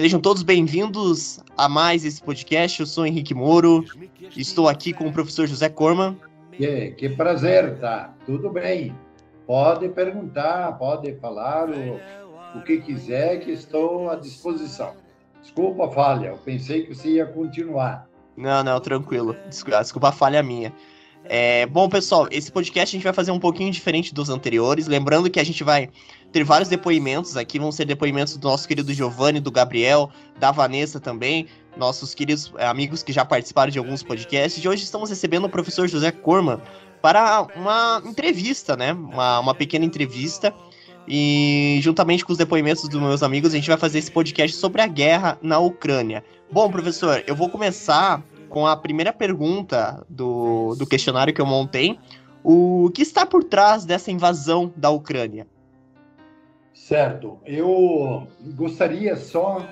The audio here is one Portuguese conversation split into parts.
Sejam todos bem-vindos a mais esse podcast. Eu sou Henrique Moro, estou aqui com o professor José Corman. Que, que prazer, tá? Tudo bem. Pode perguntar, pode falar o, o que quiser, que estou à disposição. Desculpa a falha, eu pensei que você ia continuar. Não, não, tranquilo. Desculpa, desculpa a falha minha. É, bom, pessoal, esse podcast a gente vai fazer um pouquinho diferente dos anteriores. Lembrando que a gente vai ter vários depoimentos aqui. Vão ser depoimentos do nosso querido Giovanni, do Gabriel, da Vanessa também, nossos queridos é, amigos que já participaram de alguns podcasts. E hoje estamos recebendo o professor José Corman para uma entrevista, né? Uma, uma pequena entrevista. E juntamente com os depoimentos dos meus amigos, a gente vai fazer esse podcast sobre a guerra na Ucrânia. Bom, professor, eu vou começar com a primeira pergunta do, do questionário que eu montei. O que está por trás dessa invasão da Ucrânia? Certo. Eu gostaria só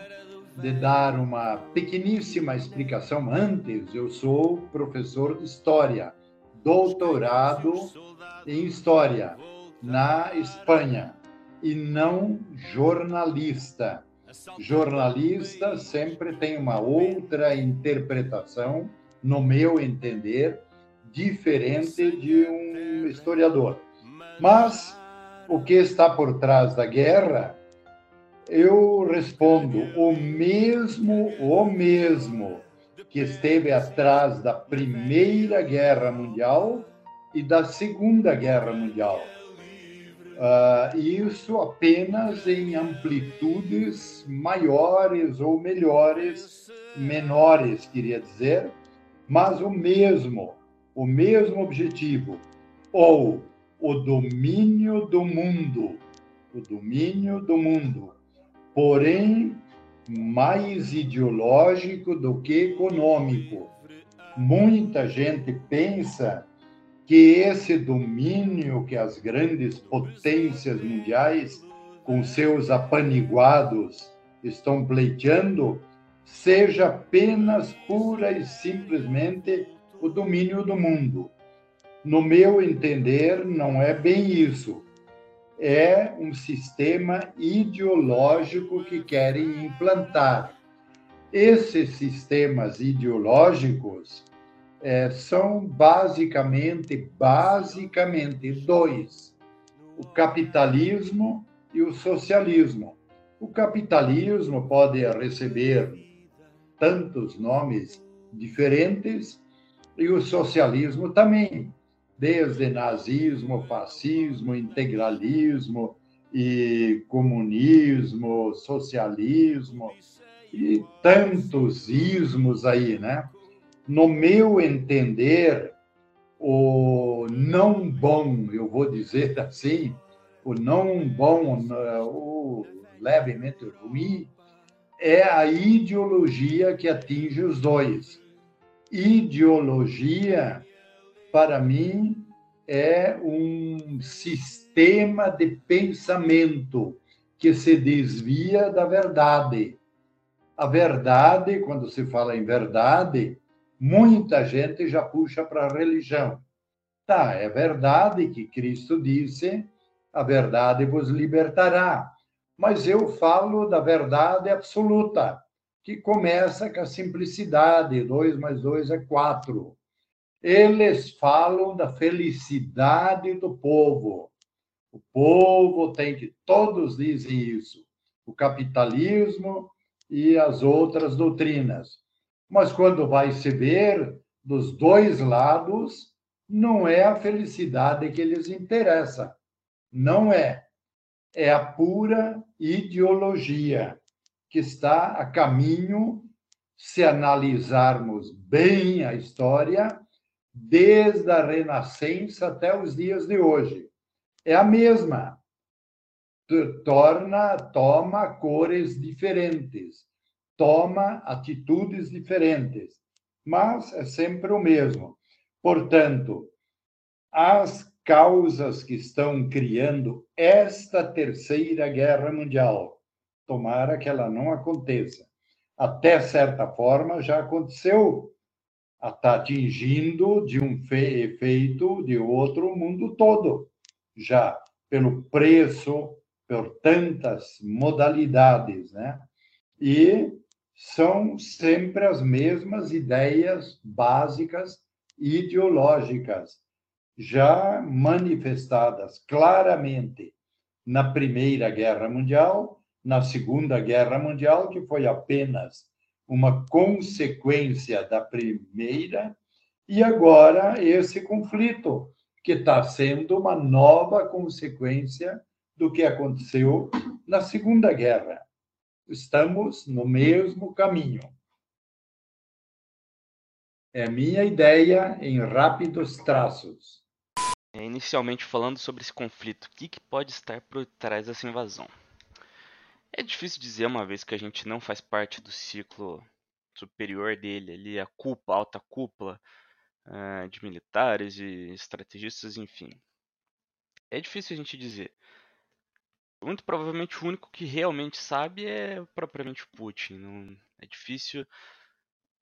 de dar uma pequeníssima explicação antes. Eu sou professor de História, doutorado em História na Espanha e não jornalista. Jornalista sempre tem uma outra interpretação, no meu entender, diferente de um historiador. Mas o que está por trás da guerra, eu respondo o mesmo, o mesmo que esteve atrás da Primeira Guerra Mundial e da Segunda Guerra Mundial. Uh, isso apenas em amplitudes maiores ou melhores, menores, queria dizer, mas o mesmo, o mesmo objetivo, ou o domínio do mundo, o domínio do mundo, porém mais ideológico do que econômico. Muita gente pensa que esse domínio que as grandes potências mundiais, com seus apaniguados, estão pleiteando, seja apenas pura e simplesmente o domínio do mundo. No meu entender, não é bem isso. É um sistema ideológico que querem implantar. Esses sistemas ideológicos é, são basicamente, basicamente dois: o capitalismo e o socialismo. O capitalismo pode receber tantos nomes diferentes e o socialismo também, desde nazismo, fascismo, integralismo e comunismo, socialismo e tantos ismos aí, né? no meu entender, o não bom, eu vou dizer assim, o não bom, o levemente ruim, é a ideologia que atinge os dois. Ideologia, para mim, é um sistema de pensamento que se desvia da verdade. A verdade, quando se fala em verdade, muita gente já puxa para a religião. Tá, é verdade que Cristo disse: a verdade vos libertará. Mas eu falo da verdade absoluta, que começa com a simplicidade: dois mais dois é quatro. Eles falam da felicidade do povo. O povo tem que. Todos dizem isso. O capitalismo e as outras doutrinas. Mas quando vai se ver dos dois lados, não é a felicidade que lhes interessa. Não é. É a pura ideologia que está a caminho, se analisarmos bem a história, desde a Renascença até os dias de hoje. É a mesma. Torna, toma cores diferentes, toma atitudes diferentes, mas é sempre o mesmo. Portanto, as causas que estão criando esta terceira guerra mundial, tomara que ela não aconteça. Até certa forma já aconteceu, está atingindo de um efeito de outro mundo todo, já pelo preço, por tantas modalidades, né? e são sempre as mesmas ideias básicas ideológicas, já manifestadas claramente na Primeira Guerra Mundial, na Segunda Guerra Mundial, que foi apenas uma consequência da primeira, e agora esse conflito, que está sendo uma nova consequência do que aconteceu na Segunda Guerra. Estamos no mesmo caminho. É minha ideia em rápidos traços. É, inicialmente falando sobre esse conflito, o que, que pode estar por trás dessa invasão? É difícil dizer uma vez que a gente não faz parte do ciclo superior dele, ali a cúpula, a alta cúpula uh, de militares e estrategistas, enfim. É difícil a gente dizer. Muito provavelmente o único que realmente sabe é propriamente Putin. Não, é difícil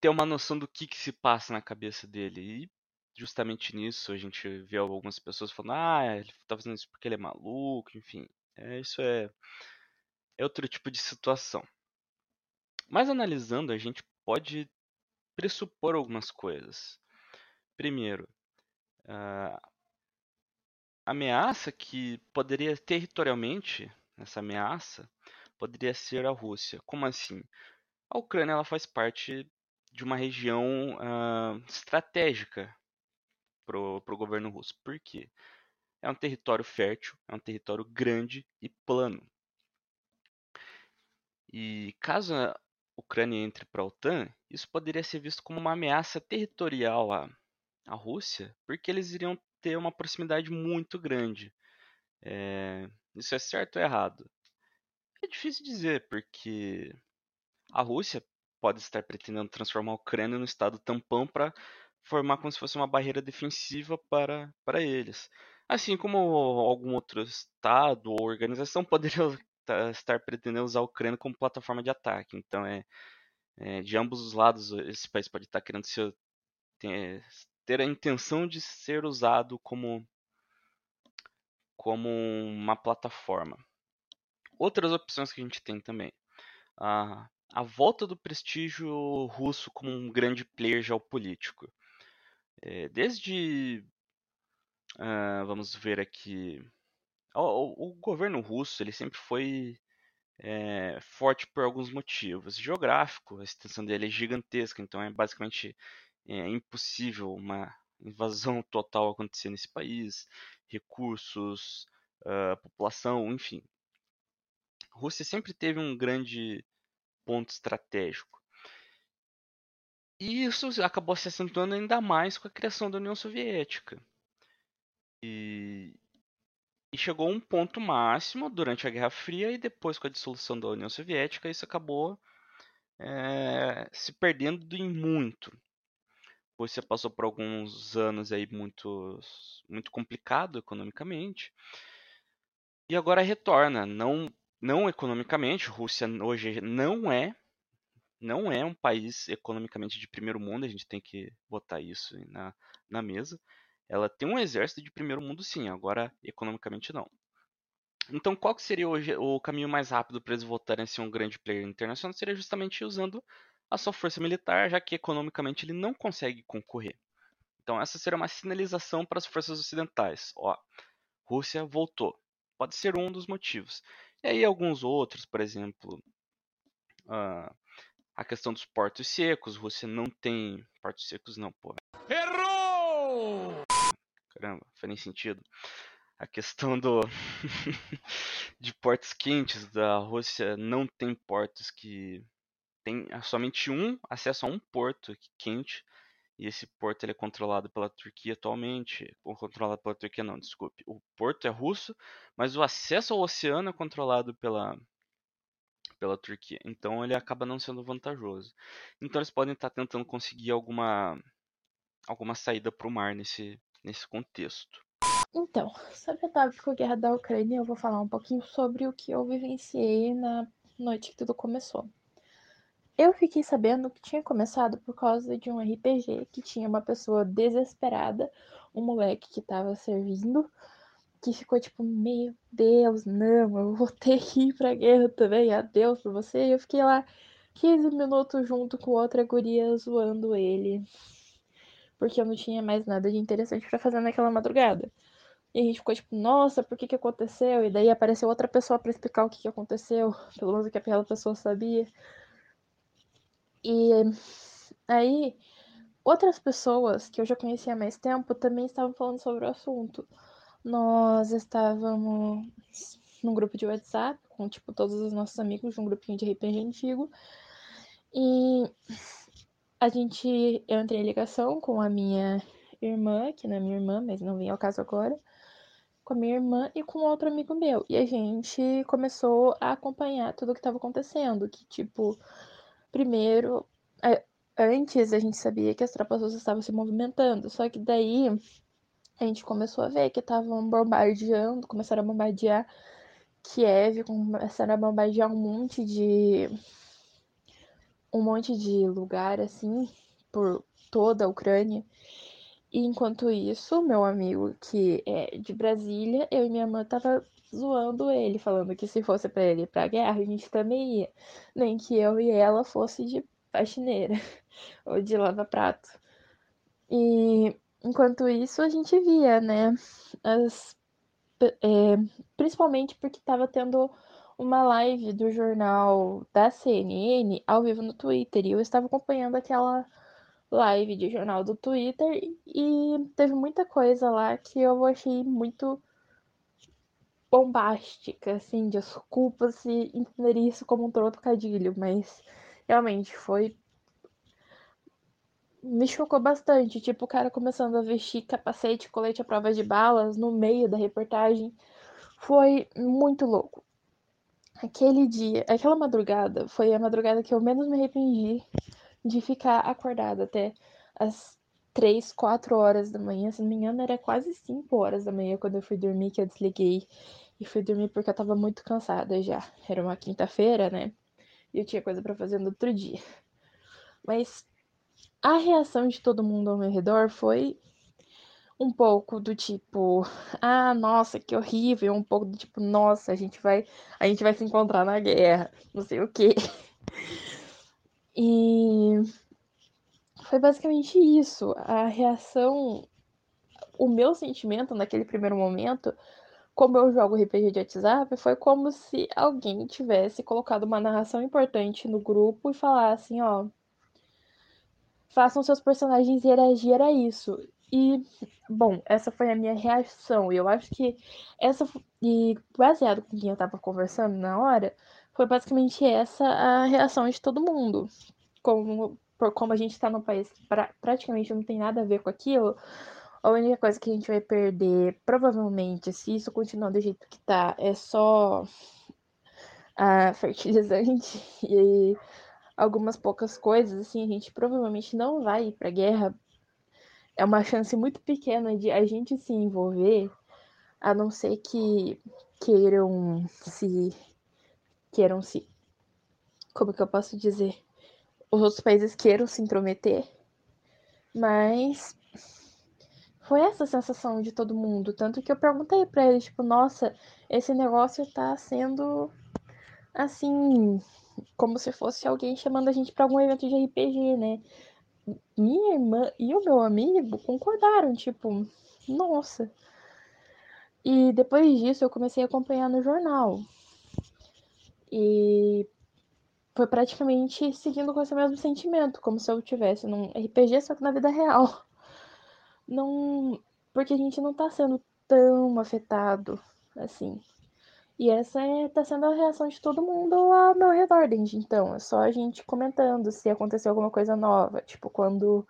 ter uma noção do que, que se passa na cabeça dele. E justamente nisso a gente vê algumas pessoas falando, ah, ele tá fazendo isso porque ele é maluco, enfim. É, isso é, é outro tipo de situação. Mas analisando, a gente pode pressupor algumas coisas. Primeiro, a ameaça que poderia territorialmente, essa ameaça, poderia ser a Rússia. Como assim? A Ucrânia ela faz parte de uma região uh, estratégica para o governo russo. Por quê? É um território fértil, é um território grande e plano. E caso a Ucrânia entre para a OTAN, isso poderia ser visto como uma ameaça territorial à, à Rússia, porque eles iriam ter uma proximidade muito grande. É, isso é certo ou errado? É difícil dizer, porque a Rússia pode estar pretendendo transformar a Ucrânia no estado tampão para formar como se fosse uma barreira defensiva para, para eles. Assim como algum outro estado ou organização poderia estar pretendendo usar a Ucrânia como plataforma de ataque. Então, é, é de ambos os lados, esse país pode estar querendo ser, ter, ter a intenção de ser usado como, como uma plataforma. Outras opções que a gente tem também. A, a volta do prestígio russo como um grande player geopolítico. É, desde. Uh, vamos ver aqui. O, o, governo russo ele sempre foi é, forte por alguns motivos. Geográfico, a extensão dele é gigantesca, então é basicamente é, impossível uma invasão total acontecer nesse país. Recursos, uh, população, enfim. A Rússia sempre teve um grande ponto estratégico. E isso acabou se acentuando ainda mais com a criação da União Soviética. E, e chegou a um ponto máximo durante a Guerra Fria e depois com a dissolução da União Soviética isso acabou é, se perdendo em muito. Você passou por alguns anos aí muito, muito complicado economicamente e agora retorna, não não economicamente, Rússia hoje não é não é um país economicamente de primeiro mundo, a gente tem que botar isso na, na mesa. Ela tem um exército de primeiro mundo, sim, agora economicamente não. Então, qual que seria hoje o caminho mais rápido para eles voltarem a ser um grande player internacional? Seria justamente usando a sua força militar, já que economicamente ele não consegue concorrer. Então, essa seria uma sinalização para as forças ocidentais. Ó, Rússia voltou. Pode ser um dos motivos. E aí alguns outros, por exemplo, uh, a questão dos portos secos. Você não tem. Portos secos não, porra. Errou! Caramba, faz nem sentido. A questão do. de portos quentes da Rússia não tem portos que. Tem somente um acesso a um porto quente. E esse porto ele é controlado pela Turquia atualmente. Ou controlado pela Turquia, não, desculpe. O porto é russo, mas o acesso ao oceano é controlado pela, pela Turquia. Então ele acaba não sendo vantajoso. Então eles podem estar tentando conseguir alguma alguma saída para o mar nesse nesse contexto. Então, sobre a tópico Guerra da Ucrânia, eu vou falar um pouquinho sobre o que eu vivenciei na noite que tudo começou. Eu fiquei sabendo que tinha começado por causa de um RPG que tinha uma pessoa desesperada, um moleque que estava servindo que ficou tipo, meu Deus, não, eu vou ter que ir pra guerra também, adeus pra você. E eu fiquei lá 15 minutos junto com outra guria zoando ele. Porque eu não tinha mais nada de interessante para fazer naquela madrugada. E a gente ficou tipo, nossa, por que que aconteceu? E daí apareceu outra pessoa para explicar o que que aconteceu, pelo menos o que aquela pessoa sabia. E aí, outras pessoas que eu já conhecia há mais tempo também estavam falando sobre o assunto. Nós estávamos num grupo de WhatsApp com tipo todos os nossos amigos, um grupinho de RPG antigo. E a gente eu entrei em ligação com a minha irmã, que não é minha irmã, mas não vem ao caso agora com a minha irmã e com outro amigo meu. E a gente começou a acompanhar tudo o que estava acontecendo. Que, tipo, primeiro, antes a gente sabia que as tropas russas estavam se movimentando, só que daí a gente começou a ver que estavam bombardeando, começaram a bombardear Kiev, começaram a bombardear um monte de. Um monte de lugar, assim, por toda a Ucrânia. E enquanto isso, meu amigo, que é de Brasília, eu e minha mãe tava zoando ele, falando que se fosse para ele ir pra guerra, a gente também ia. Nem que eu e ela fosse de faxineira ou de lava-prato. E enquanto isso, a gente via, né? As, é, principalmente porque tava tendo uma live do jornal da CNN ao vivo no Twitter. E eu estava acompanhando aquela live de jornal do Twitter e teve muita coisa lá que eu achei muito bombástica, assim, desculpa se entender isso como um trocadilho, mas realmente foi me chocou bastante, tipo, o cara começando a vestir capacete, colete à prova de balas no meio da reportagem. Foi muito louco. Aquele dia, aquela madrugada, foi a madrugada que eu menos me arrependi de ficar acordada até as 3, 4 horas da manhã. Se não me engano, era quase 5 horas da manhã quando eu fui dormir, que eu desliguei. E fui dormir porque eu tava muito cansada já. Era uma quinta-feira, né? E eu tinha coisa para fazer no outro dia. Mas a reação de todo mundo ao meu redor foi um pouco do tipo, ah, nossa, que horrível, um pouco do tipo, nossa, a gente vai, a gente vai se encontrar na guerra, não sei o quê. E foi basicamente isso. A reação, o meu sentimento naquele primeiro momento, como eu jogo RPG de WhatsApp, foi como se alguém tivesse colocado uma narração importante no grupo e falasse assim, ó, façam seus personagens reagir a isso. E, bom, essa foi a minha reação. E eu acho que essa. E baseado com quem eu tava conversando na hora, foi basicamente essa a reação de todo mundo. Como, por como a gente está num país que pra, praticamente não tem nada a ver com aquilo, a única coisa que a gente vai perder, provavelmente, se isso continuar do jeito que tá, é só a fertilizante e algumas poucas coisas, assim, a gente provavelmente não vai ir pra guerra. É uma chance muito pequena de a gente se envolver, a não ser que queiram se queiram se. Como que eu posso dizer? Os outros países queiram se intrometer. Mas foi essa sensação de todo mundo. Tanto que eu perguntei para eles, tipo, nossa, esse negócio tá sendo assim, como se fosse alguém chamando a gente para algum evento de RPG, né? Minha irmã e o meu amigo concordaram, tipo, nossa. E depois disso eu comecei a acompanhar no jornal. E foi praticamente seguindo com esse mesmo sentimento, como se eu tivesse num RPG, só que na vida real. Não. Porque a gente não tá sendo tão afetado assim. E essa é, tá sendo a reação de todo mundo ao meu redor desde então. É só a gente comentando se aconteceu alguma coisa nova. Tipo, quando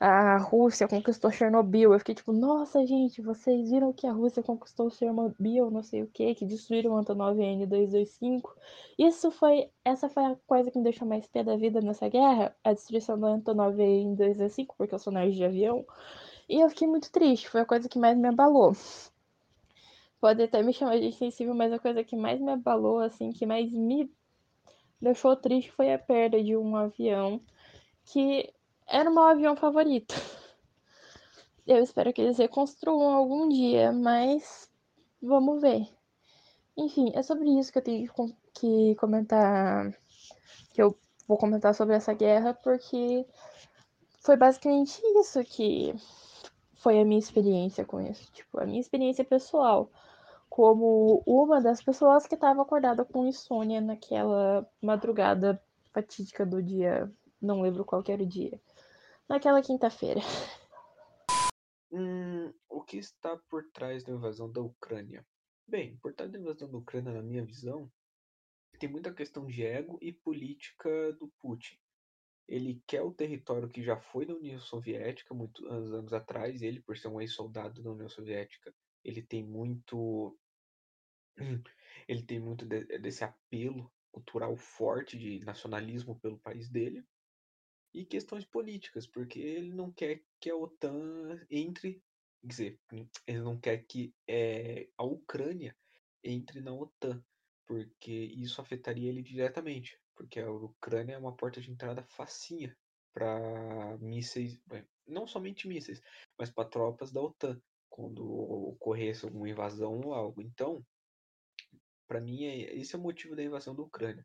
a Rússia conquistou Chernobyl. Eu fiquei tipo, nossa, gente, vocês viram que a Rússia conquistou Chernobyl, não sei o que, que destruíram o Antonov N225. Isso foi, essa foi a coisa que me deixou mais pé da vida nessa guerra, a destruição do Antonov N225, porque eu sou nerd de avião. E eu fiquei muito triste, foi a coisa que mais me abalou. Pode até me chamar de sensível, mas a coisa que mais me abalou, assim, que mais me deixou triste foi a perda de um avião que era o meu avião favorito. Eu espero que eles reconstruam algum dia, mas vamos ver. Enfim, é sobre isso que eu tenho que comentar. Que eu vou comentar sobre essa guerra, porque foi basicamente isso que foi a minha experiência com isso. Tipo, a minha experiência pessoal. Como uma das pessoas que estava acordada com insônia naquela madrugada fatídica do dia. Não lembro qual era o dia. Naquela quinta-feira. Hum, o que está por trás da invasão da Ucrânia? Bem, por trás da invasão da Ucrânia, na minha visão, tem muita questão de ego e política do Putin. Ele quer o território que já foi da União Soviética muitos anos atrás. Ele, por ser um ex-soldado da União Soviética, ele tem muito, ele tem muito desse apelo cultural forte de nacionalismo pelo país dele e questões políticas, porque ele não quer que a OTAN entre, quer dizer, ele não quer que é, a Ucrânia entre na OTAN, porque isso afetaria ele diretamente, porque a Ucrânia é uma porta de entrada facinha para mísseis, não somente mísseis, mas para tropas da OTAN, quando ocorresse alguma invasão ou algo. Então, para mim, é, esse é o motivo da invasão da Ucrânia.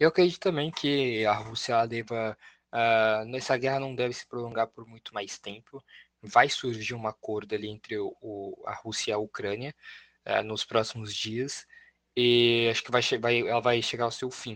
Eu acredito também que a Rússia deva. Uh, essa guerra não deve se prolongar por muito mais tempo. Vai surgir um acordo ali entre o, o, a Rússia e a Ucrânia uh, nos próximos dias. E acho que vai, vai, ela vai chegar ao seu fim.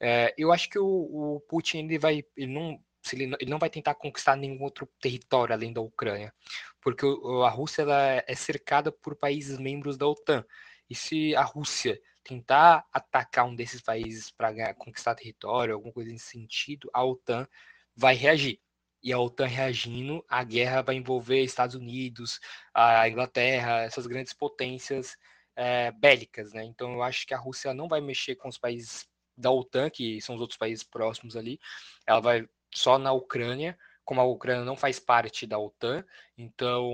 Uh, eu acho que o, o, Putin ele vai. Ele não, ele, ele não vai tentar conquistar nenhum outro território além da Ucrânia. Porque a Rússia ela é cercada por países membros da OTAN. E se a Rússia tentar atacar um desses países para conquistar território, alguma coisa nesse sentido, a OTAN vai reagir. E a OTAN reagindo, a guerra vai envolver Estados Unidos, a Inglaterra, essas grandes potências é, bélicas, né? Então eu acho que a Rússia não vai mexer com os países da OTAN, que são os outros países próximos ali. Ela vai só na Ucrânia, como a Ucrânia não faz parte da OTAN, então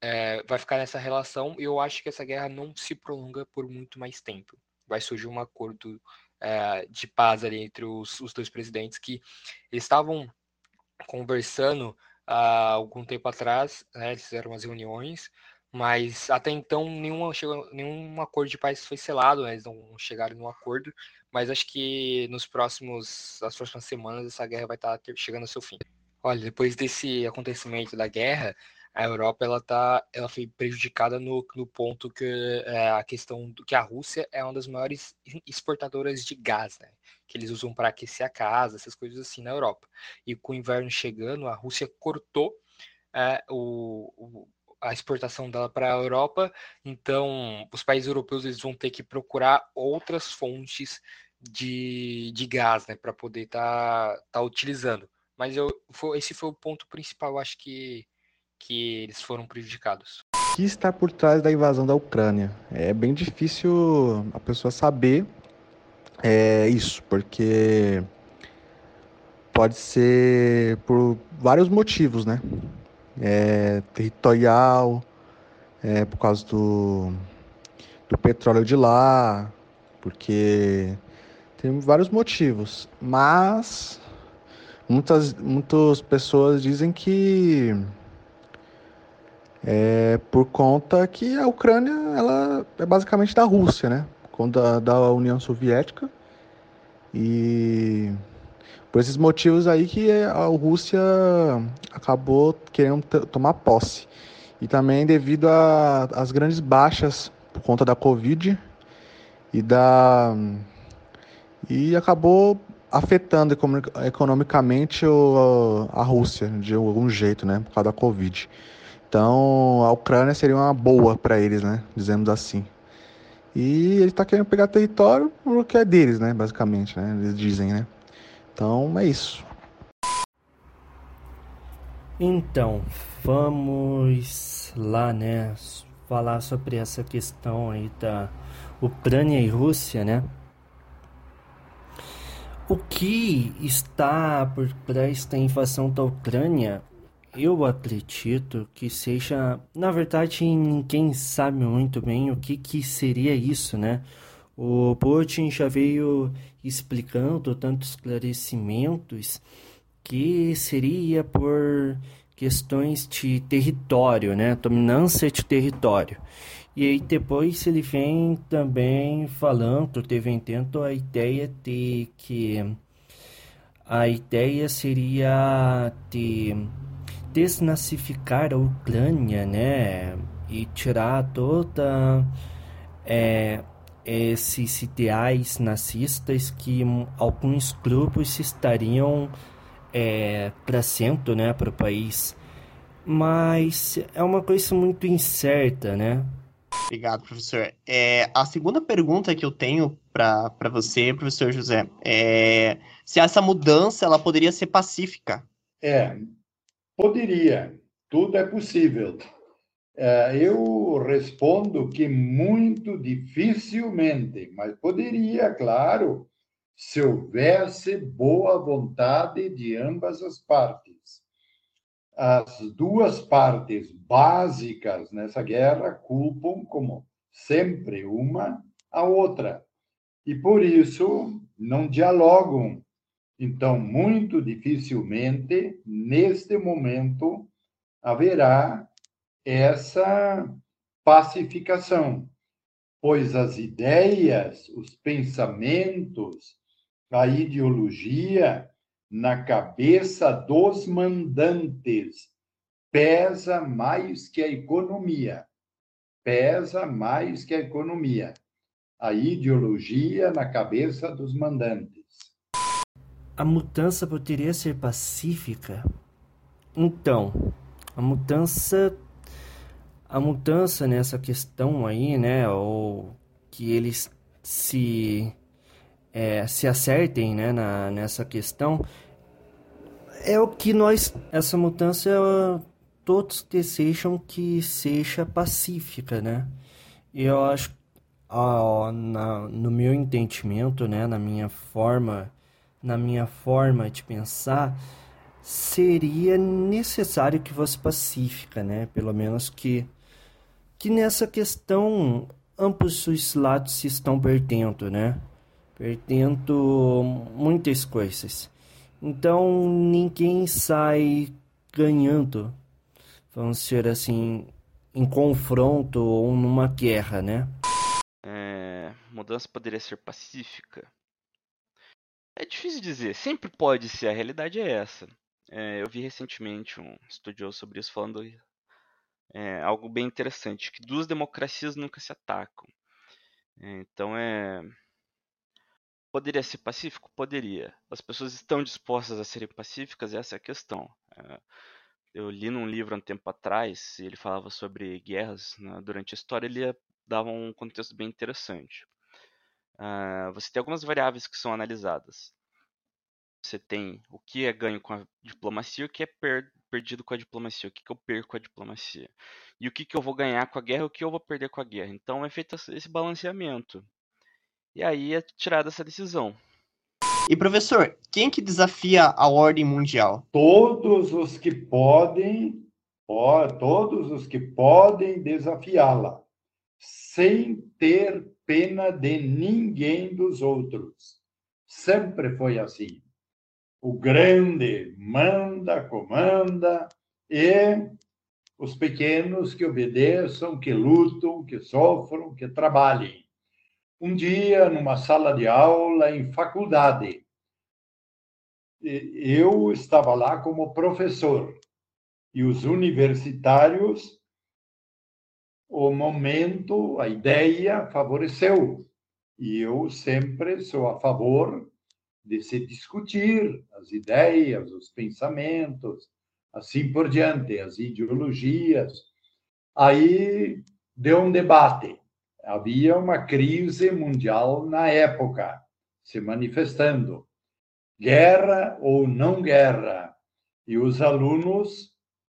é, vai ficar nessa relação e eu acho que essa guerra não se prolonga por muito mais tempo. Vai surgir um acordo é, de paz ali entre os, os dois presidentes que estavam conversando há algum tempo atrás, né, eles fizeram umas reuniões, mas até então nenhuma, nenhum acordo de paz foi selado, né, eles não chegaram num acordo, mas acho que nos próximos, nas próximas semanas essa guerra vai estar chegando ao seu fim. Olha, depois desse acontecimento da guerra, a Europa ela tá, ela foi prejudicada no, no ponto que é, a questão do que a Rússia é uma das maiores exportadoras de gás, né? Que eles usam para aquecer a casa, essas coisas assim na Europa. E com o inverno chegando, a Rússia cortou é, o, o, a exportação dela para a Europa. Então, os países europeus eles vão ter que procurar outras fontes de, de gás, né? Para poder estar tá, tá utilizando. Mas eu, foi, esse foi o ponto principal, eu acho que que eles foram prejudicados. O que está por trás da invasão da Ucrânia? É bem difícil a pessoa saber é, isso, porque pode ser por vários motivos, né? É, territorial, é, por causa do, do petróleo de lá, porque tem vários motivos, mas muitas, muitas pessoas dizem que é por conta que a Ucrânia ela é basicamente da Rússia, né? Da, da União Soviética. E por esses motivos aí que a Rússia acabou querendo tomar posse. E também devido às grandes baixas por conta da Covid e da e acabou afetando economicamente o, a Rússia de algum jeito, né, por causa da Covid. Então a Ucrânia seria uma boa para eles, né? Dizemos assim. E ele está querendo pegar território porque é deles, né? Basicamente, né? Eles dizem, né? Então é isso. Então, vamos lá, né? Falar sobre essa questão aí da Ucrânia e Rússia, né? O que está por trás da invasão da Ucrânia eu acredito que seja, na verdade, ninguém sabe muito bem o que, que seria isso, né? O Putin já veio explicando tantos esclarecimentos que seria por questões de território, né? Dominância de território. E aí depois ele vem também falando, teve entendo a ideia de que a ideia seria de desnazificar a Ucrânia, né? E tirar toda é, esses ideais nazistas que alguns grupos estariam é, trazendo né, para o país. Mas é uma coisa muito incerta, né? Obrigado, professor. É, a segunda pergunta que eu tenho para você, professor José, é se essa mudança ela poderia ser pacífica. É, poderia. Tudo é possível. É, eu respondo que muito dificilmente, mas poderia, claro, se houvesse boa vontade de ambas as partes. As duas partes básicas nessa guerra culpam, como sempre, uma a outra. E por isso não dialogam. Então, muito dificilmente, neste momento, haverá essa pacificação, pois as ideias, os pensamentos, a ideologia na cabeça dos mandantes pesa mais que a economia. Pesa mais que a economia. A ideologia na cabeça dos mandantes. A mudança poderia ser pacífica? Então, a mudança a mudança nessa questão aí, né, ou que eles se é, se acertem, né, na, nessa questão, é o que nós essa mudança todos desejam que seja pacífica, né? Eu acho ó, na, no meu entendimento, né, na minha forma, na minha forma de pensar, seria necessário que fosse pacífica, né? Pelo menos que que nessa questão ambos os lados se estão perdendo, né? Perdendo muitas coisas. Então ninguém sai ganhando, vamos dizer assim, em confronto ou numa guerra, né? É, mudança poderia ser pacífica? É difícil dizer, sempre pode ser, a realidade é essa. É, eu vi recentemente um estudioso sobre isso falando é, algo bem interessante, que duas democracias nunca se atacam. É, então é. Poderia ser pacífico? Poderia. As pessoas estão dispostas a serem pacíficas? Essa é a questão. É, eu li num livro há um tempo atrás, ele falava sobre guerras né, durante a história, ele dava um contexto bem interessante. Uh, você tem algumas variáveis que são analisadas. Você tem o que é ganho com a diplomacia e o que é per perdido com a diplomacia, o que, que eu perco com a diplomacia. E o que, que eu vou ganhar com a guerra e o que eu vou perder com a guerra. Então é feito esse balanceamento. E aí é tirada essa decisão. E professor, quem que desafia a ordem mundial? Todos os que podem, ó, todos os que podem desafiá-la, sem ter pena de ninguém dos outros. Sempre foi assim o grande manda, comanda, e os pequenos que obedeçam, que lutam, que sofram, que trabalhem. Um dia, numa sala de aula em faculdade, eu estava lá como professor e os universitários, o momento, a ideia favoreceu. E eu sempre sou a favor de se discutir as ideias, os pensamentos, assim por diante, as ideologias. Aí deu um debate. Havia uma crise mundial na época se manifestando. Guerra ou não guerra? E os alunos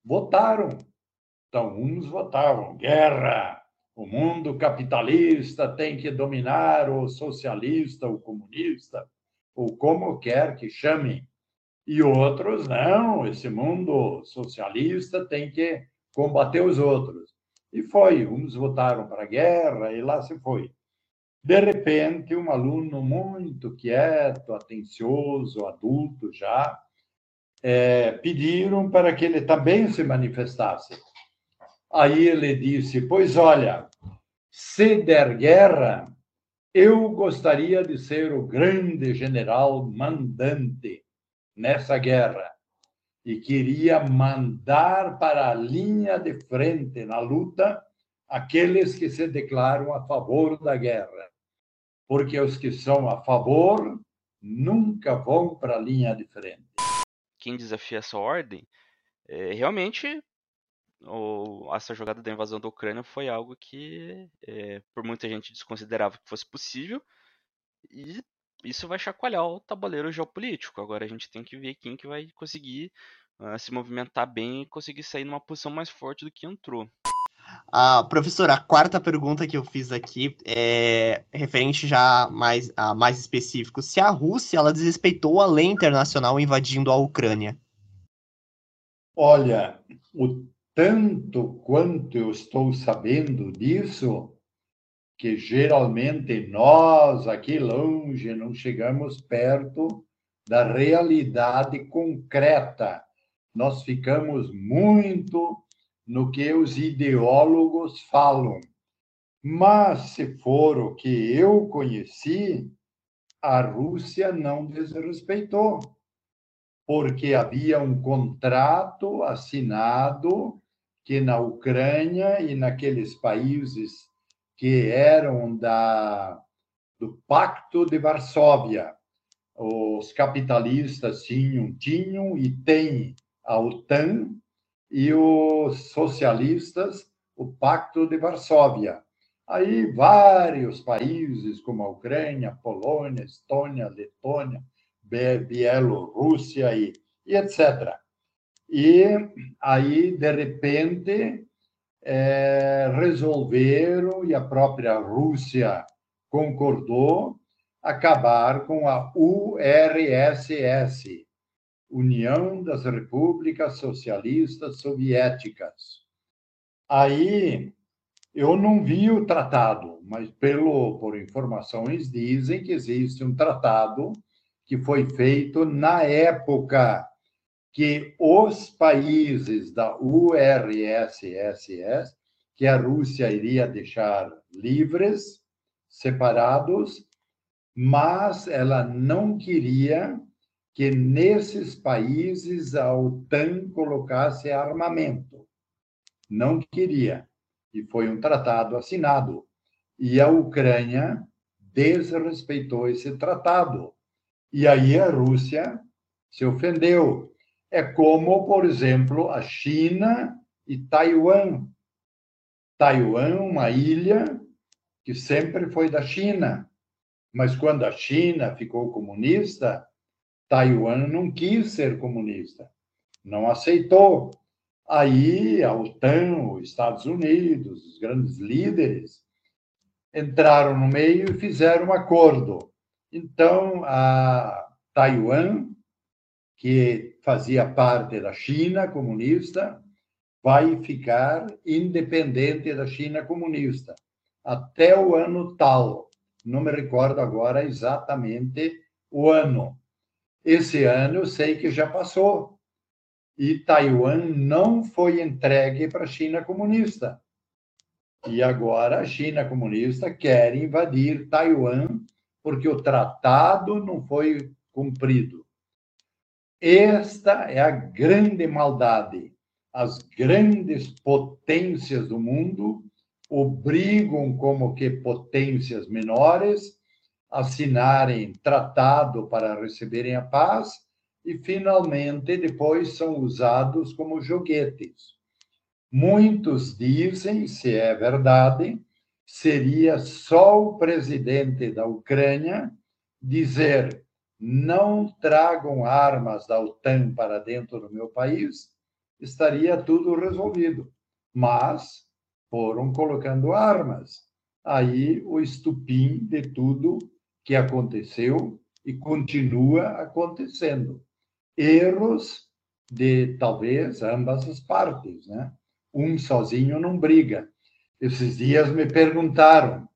votaram. Então, uns votavam guerra, o mundo capitalista tem que dominar o socialista, o comunista ou como quer que chamem. E outros, não, esse mundo socialista tem que combater os outros. E foi, uns votaram para a guerra e lá se foi. De repente, um aluno muito quieto, atencioso, adulto já, é, pediram para que ele também se manifestasse. Aí ele disse: Pois olha, se der guerra, eu gostaria de ser o grande general mandante nessa guerra e queria mandar para a linha de frente na luta aqueles que se declaram a favor da guerra, porque os que são a favor nunca vão para a linha de frente. Quem desafia essa ordem, é, realmente o, essa jogada da invasão da Ucrânia foi algo que, é, por muita gente, desconsiderava que fosse possível, e isso vai chacoalhar o tabuleiro geopolítico. Agora a gente tem que ver quem que vai conseguir uh, se movimentar bem e conseguir sair numa posição mais forte do que entrou. Ah, professor, a quarta pergunta que eu fiz aqui é referente já mais, a mais específico. Se a Rússia ela desrespeitou a lei internacional invadindo a Ucrânia? Olha, o tanto quanto eu estou sabendo disso, que geralmente nós aqui longe não chegamos perto da realidade concreta. Nós ficamos muito no que os ideólogos falam. Mas, se for o que eu conheci, a Rússia não desrespeitou, porque havia um contrato assinado que na Ucrânia e naqueles países que eram da, do Pacto de Varsóvia, os capitalistas tinham, tinham e têm a OTAN, e os socialistas o Pacto de Varsóvia. Aí vários países como a Ucrânia, Polônia, Estônia, Letônia, Bielorrússia e, e etc. E aí, de repente, é, resolveram, e a própria Rússia concordou, acabar com a URSS, União das Repúblicas Socialistas Soviéticas. Aí eu não vi o tratado, mas pelo por informações dizem que existe um tratado que foi feito na época que os países da URSS, que a Rússia iria deixar livres, separados, mas ela não queria que nesses países a OTAN colocasse armamento. Não queria. E foi um tratado assinado. E a Ucrânia desrespeitou esse tratado. E aí a Rússia se ofendeu. É como, por exemplo, a China e Taiwan. Taiwan, uma ilha que sempre foi da China, mas quando a China ficou comunista, Taiwan não quis ser comunista, não aceitou. Aí a OTAN, os Estados Unidos, os grandes líderes, entraram no meio e fizeram um acordo. Então, a Taiwan, que fazia parte da China comunista, vai ficar independente da China comunista até o ano tal. Não me recordo agora exatamente o ano. Esse ano eu sei que já passou. E Taiwan não foi entregue para a China comunista. E agora a China comunista quer invadir Taiwan porque o tratado não foi cumprido. Esta é a grande maldade. As grandes potências do mundo obrigam como que potências menores assinarem tratado para receberem a paz e, finalmente, depois são usados como joguetes. Muitos dizem, se é verdade, seria só o presidente da Ucrânia dizer: não tragam armas da OTAN para dentro do meu país, estaria tudo resolvido. Mas foram colocando armas. Aí o estupim de tudo que aconteceu e continua acontecendo. Erros de talvez ambas as partes, né? Um sozinho não briga. Esses dias me perguntaram,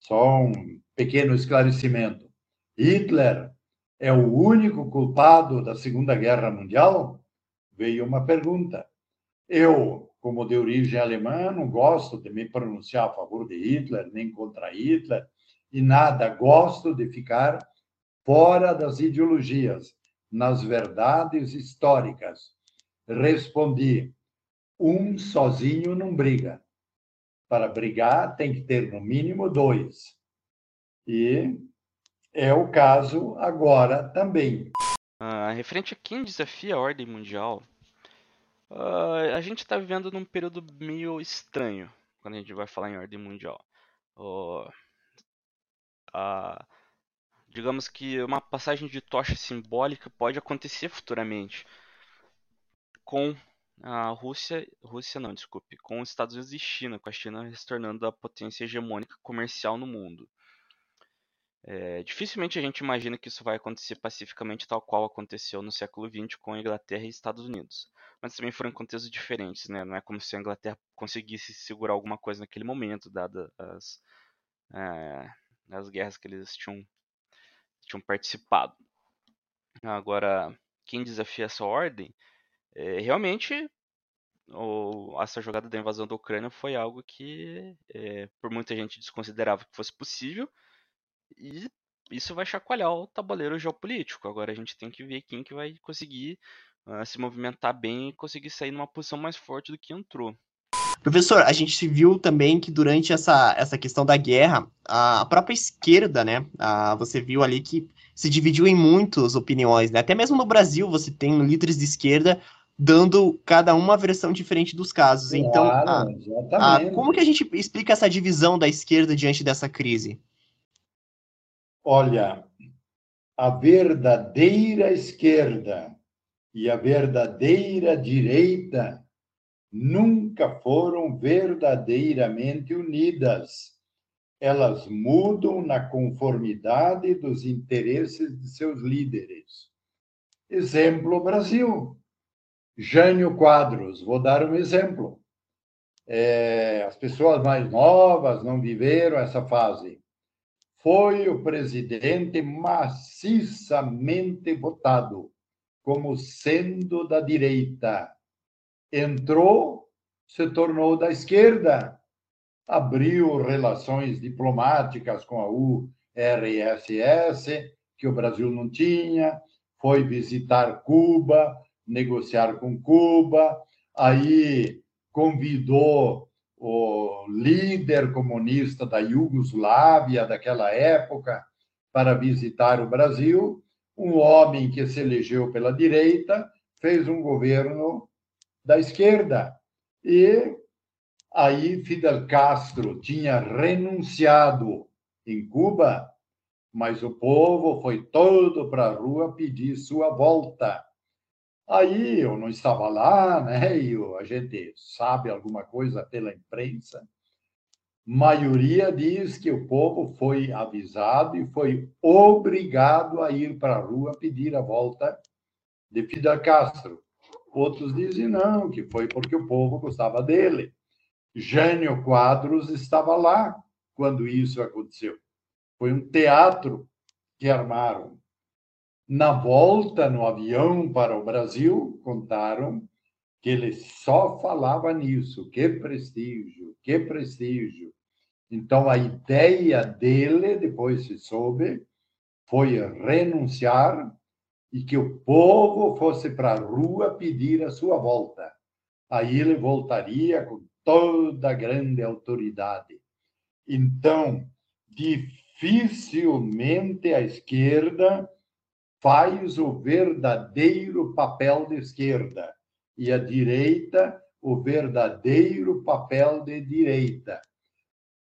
só um pequeno esclarecimento. Hitler é o único culpado da Segunda Guerra Mundial? Veio uma pergunta. Eu, como de origem alemã, não gosto de me pronunciar a favor de Hitler, nem contra Hitler, e nada, gosto de ficar fora das ideologias, nas verdades históricas. Respondi: um sozinho não briga. Para brigar, tem que ter no mínimo dois. E é o caso agora também. Uh, referente a quem desafia a ordem mundial, uh, a gente está vivendo num período meio estranho quando a gente vai falar em ordem mundial. Uh, digamos que uma passagem de tocha simbólica pode acontecer futuramente com a Rússia, Rússia não, desculpe, com os Estados Unidos e China, com a China se tornando a potência hegemônica comercial no mundo. É, dificilmente a gente imagina que isso vai acontecer pacificamente tal qual aconteceu no século XX com a Inglaterra e Estados Unidos. Mas também foram contextos diferentes, né? Não é como se a Inglaterra conseguisse segurar alguma coisa naquele momento, dadas as, é, as guerras que eles tinham, tinham participado. Agora, quem desafia essa ordem, é, realmente essa jogada da invasão da Ucrânia foi algo que, é, por muita gente, desconsiderava que fosse possível e isso vai chacoalhar o tabuleiro geopolítico. Agora a gente tem que ver quem que vai conseguir uh, se movimentar bem e conseguir sair numa posição mais forte do que entrou. Professor, a gente viu também que durante essa, essa questão da guerra, a própria esquerda, né, a, você viu ali que se dividiu em muitas opiniões, né? Até mesmo no Brasil você tem líderes de esquerda dando cada uma versão diferente dos casos. Então, claro, então, a, a, como que a gente explica essa divisão da esquerda diante dessa crise? Olha, a verdadeira esquerda e a verdadeira direita nunca foram verdadeiramente unidas. Elas mudam na conformidade dos interesses de seus líderes. Exemplo: Brasil. Jânio Quadros, vou dar um exemplo. É, as pessoas mais novas não viveram essa fase foi o presidente maciçamente votado como sendo da direita. Entrou, se tornou da esquerda, abriu relações diplomáticas com a URSS, que o Brasil não tinha, foi visitar Cuba, negociar com Cuba, aí convidou o líder comunista da Iugoslávia daquela época para visitar o Brasil, um homem que se elegeu pela direita fez um governo da esquerda. E aí Fidel Castro tinha renunciado em Cuba, mas o povo foi todo para a rua pedir sua volta. Aí eu não estava lá, né? E a gente sabe alguma coisa pela imprensa. Maioria diz que o povo foi avisado e foi obrigado a ir para a rua pedir a volta de Fidel Castro. Outros dizem não, que foi porque o povo gostava dele. Jânio Quadros estava lá quando isso aconteceu. Foi um teatro que armaram. Na volta no avião para o Brasil, contaram que ele só falava nisso. Que prestígio, que prestígio. Então, a ideia dele, depois se soube, foi renunciar e que o povo fosse para a rua pedir a sua volta. Aí ele voltaria com toda a grande autoridade. Então, dificilmente a esquerda faz o verdadeiro papel de esquerda e a direita o verdadeiro papel de direita.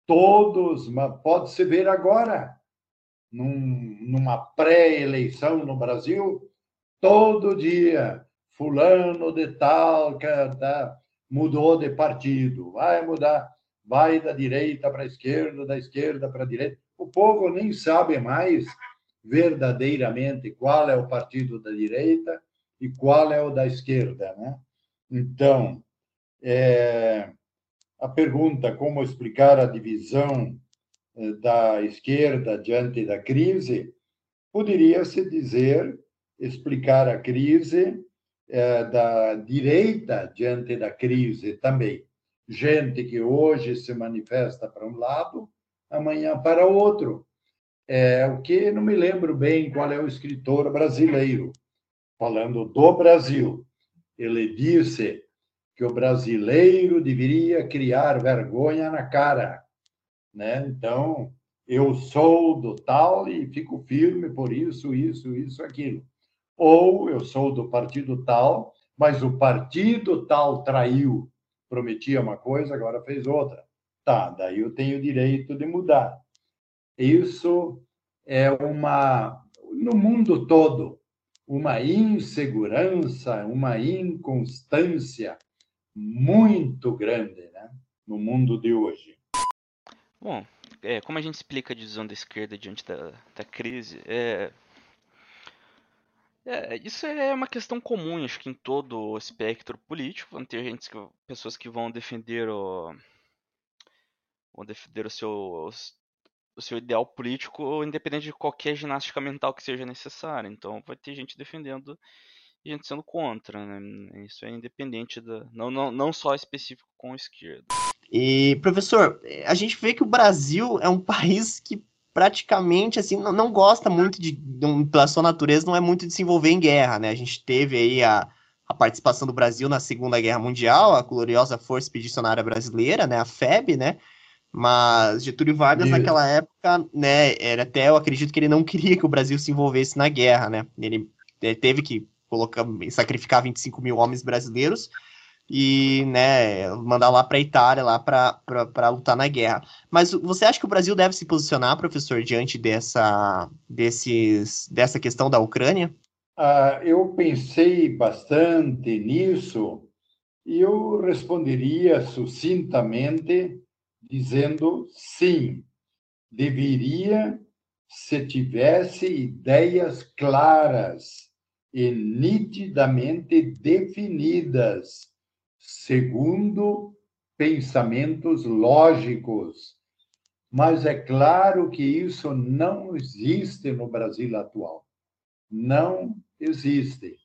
Todos, pode se ver agora, num, numa pré-eleição no Brasil, todo dia, fulano de tal, tá, mudou de partido, vai mudar, vai da direita para a esquerda, da esquerda para a direita. O povo nem sabe mais verdadeiramente qual é o partido da direita e qual é o da esquerda, né? Então, é, a pergunta como explicar a divisão eh, da esquerda diante da crise, poderia se dizer, explicar a crise é, da direita diante da crise também. Gente que hoje se manifesta para um lado, amanhã para outro. É, o que não me lembro bem qual é o escritor brasileiro, falando do Brasil. Ele disse que o brasileiro deveria criar vergonha na cara. Né? Então, eu sou do tal e fico firme por isso, isso, isso, aquilo. Ou eu sou do partido tal, mas o partido tal traiu, prometia uma coisa, agora fez outra. Tá, daí eu tenho direito de mudar. Isso é uma, no mundo todo, uma insegurança, uma inconstância muito grande né? no mundo de hoje. Bom, é, como a gente explica a divisão da esquerda diante da, da crise, é, é, isso é uma questão comum, acho que em todo o espectro político. Vão ter gente, pessoas que vão defender o, vão defender o seu, o seu ideal político, independente de qualquer ginástica mental que seja necessária. Então, vai ter gente defendendo e gente sendo contra, né? Isso é independente da, não, não, não só específico com a esquerda. E professor, a gente vê que o Brasil é um país que praticamente assim não, não gosta muito de, de, pela sua natureza, não é muito de se envolver em guerra, né? A gente teve aí a, a participação do Brasil na Segunda Guerra Mundial, a gloriosa Força Expedicionária Brasileira, né, a FEB, né? Mas Getúlio Vargas Isso. naquela época, né, era até eu acredito que ele não queria que o Brasil se envolvesse na guerra, né? Ele, ele teve que colocar, sacrificar 25 mil homens brasileiros e né, mandar lá para a Itália lá para lutar na guerra. Mas você acha que o Brasil deve se posicionar, professor, diante dessa, desses, dessa questão da Ucrânia? Ah, eu pensei bastante nisso e eu responderia sucintamente dizendo sim, deveria se tivesse ideias claras e nitidamente definidas segundo pensamentos lógicos. Mas é claro que isso não existe no Brasil atual. Não existe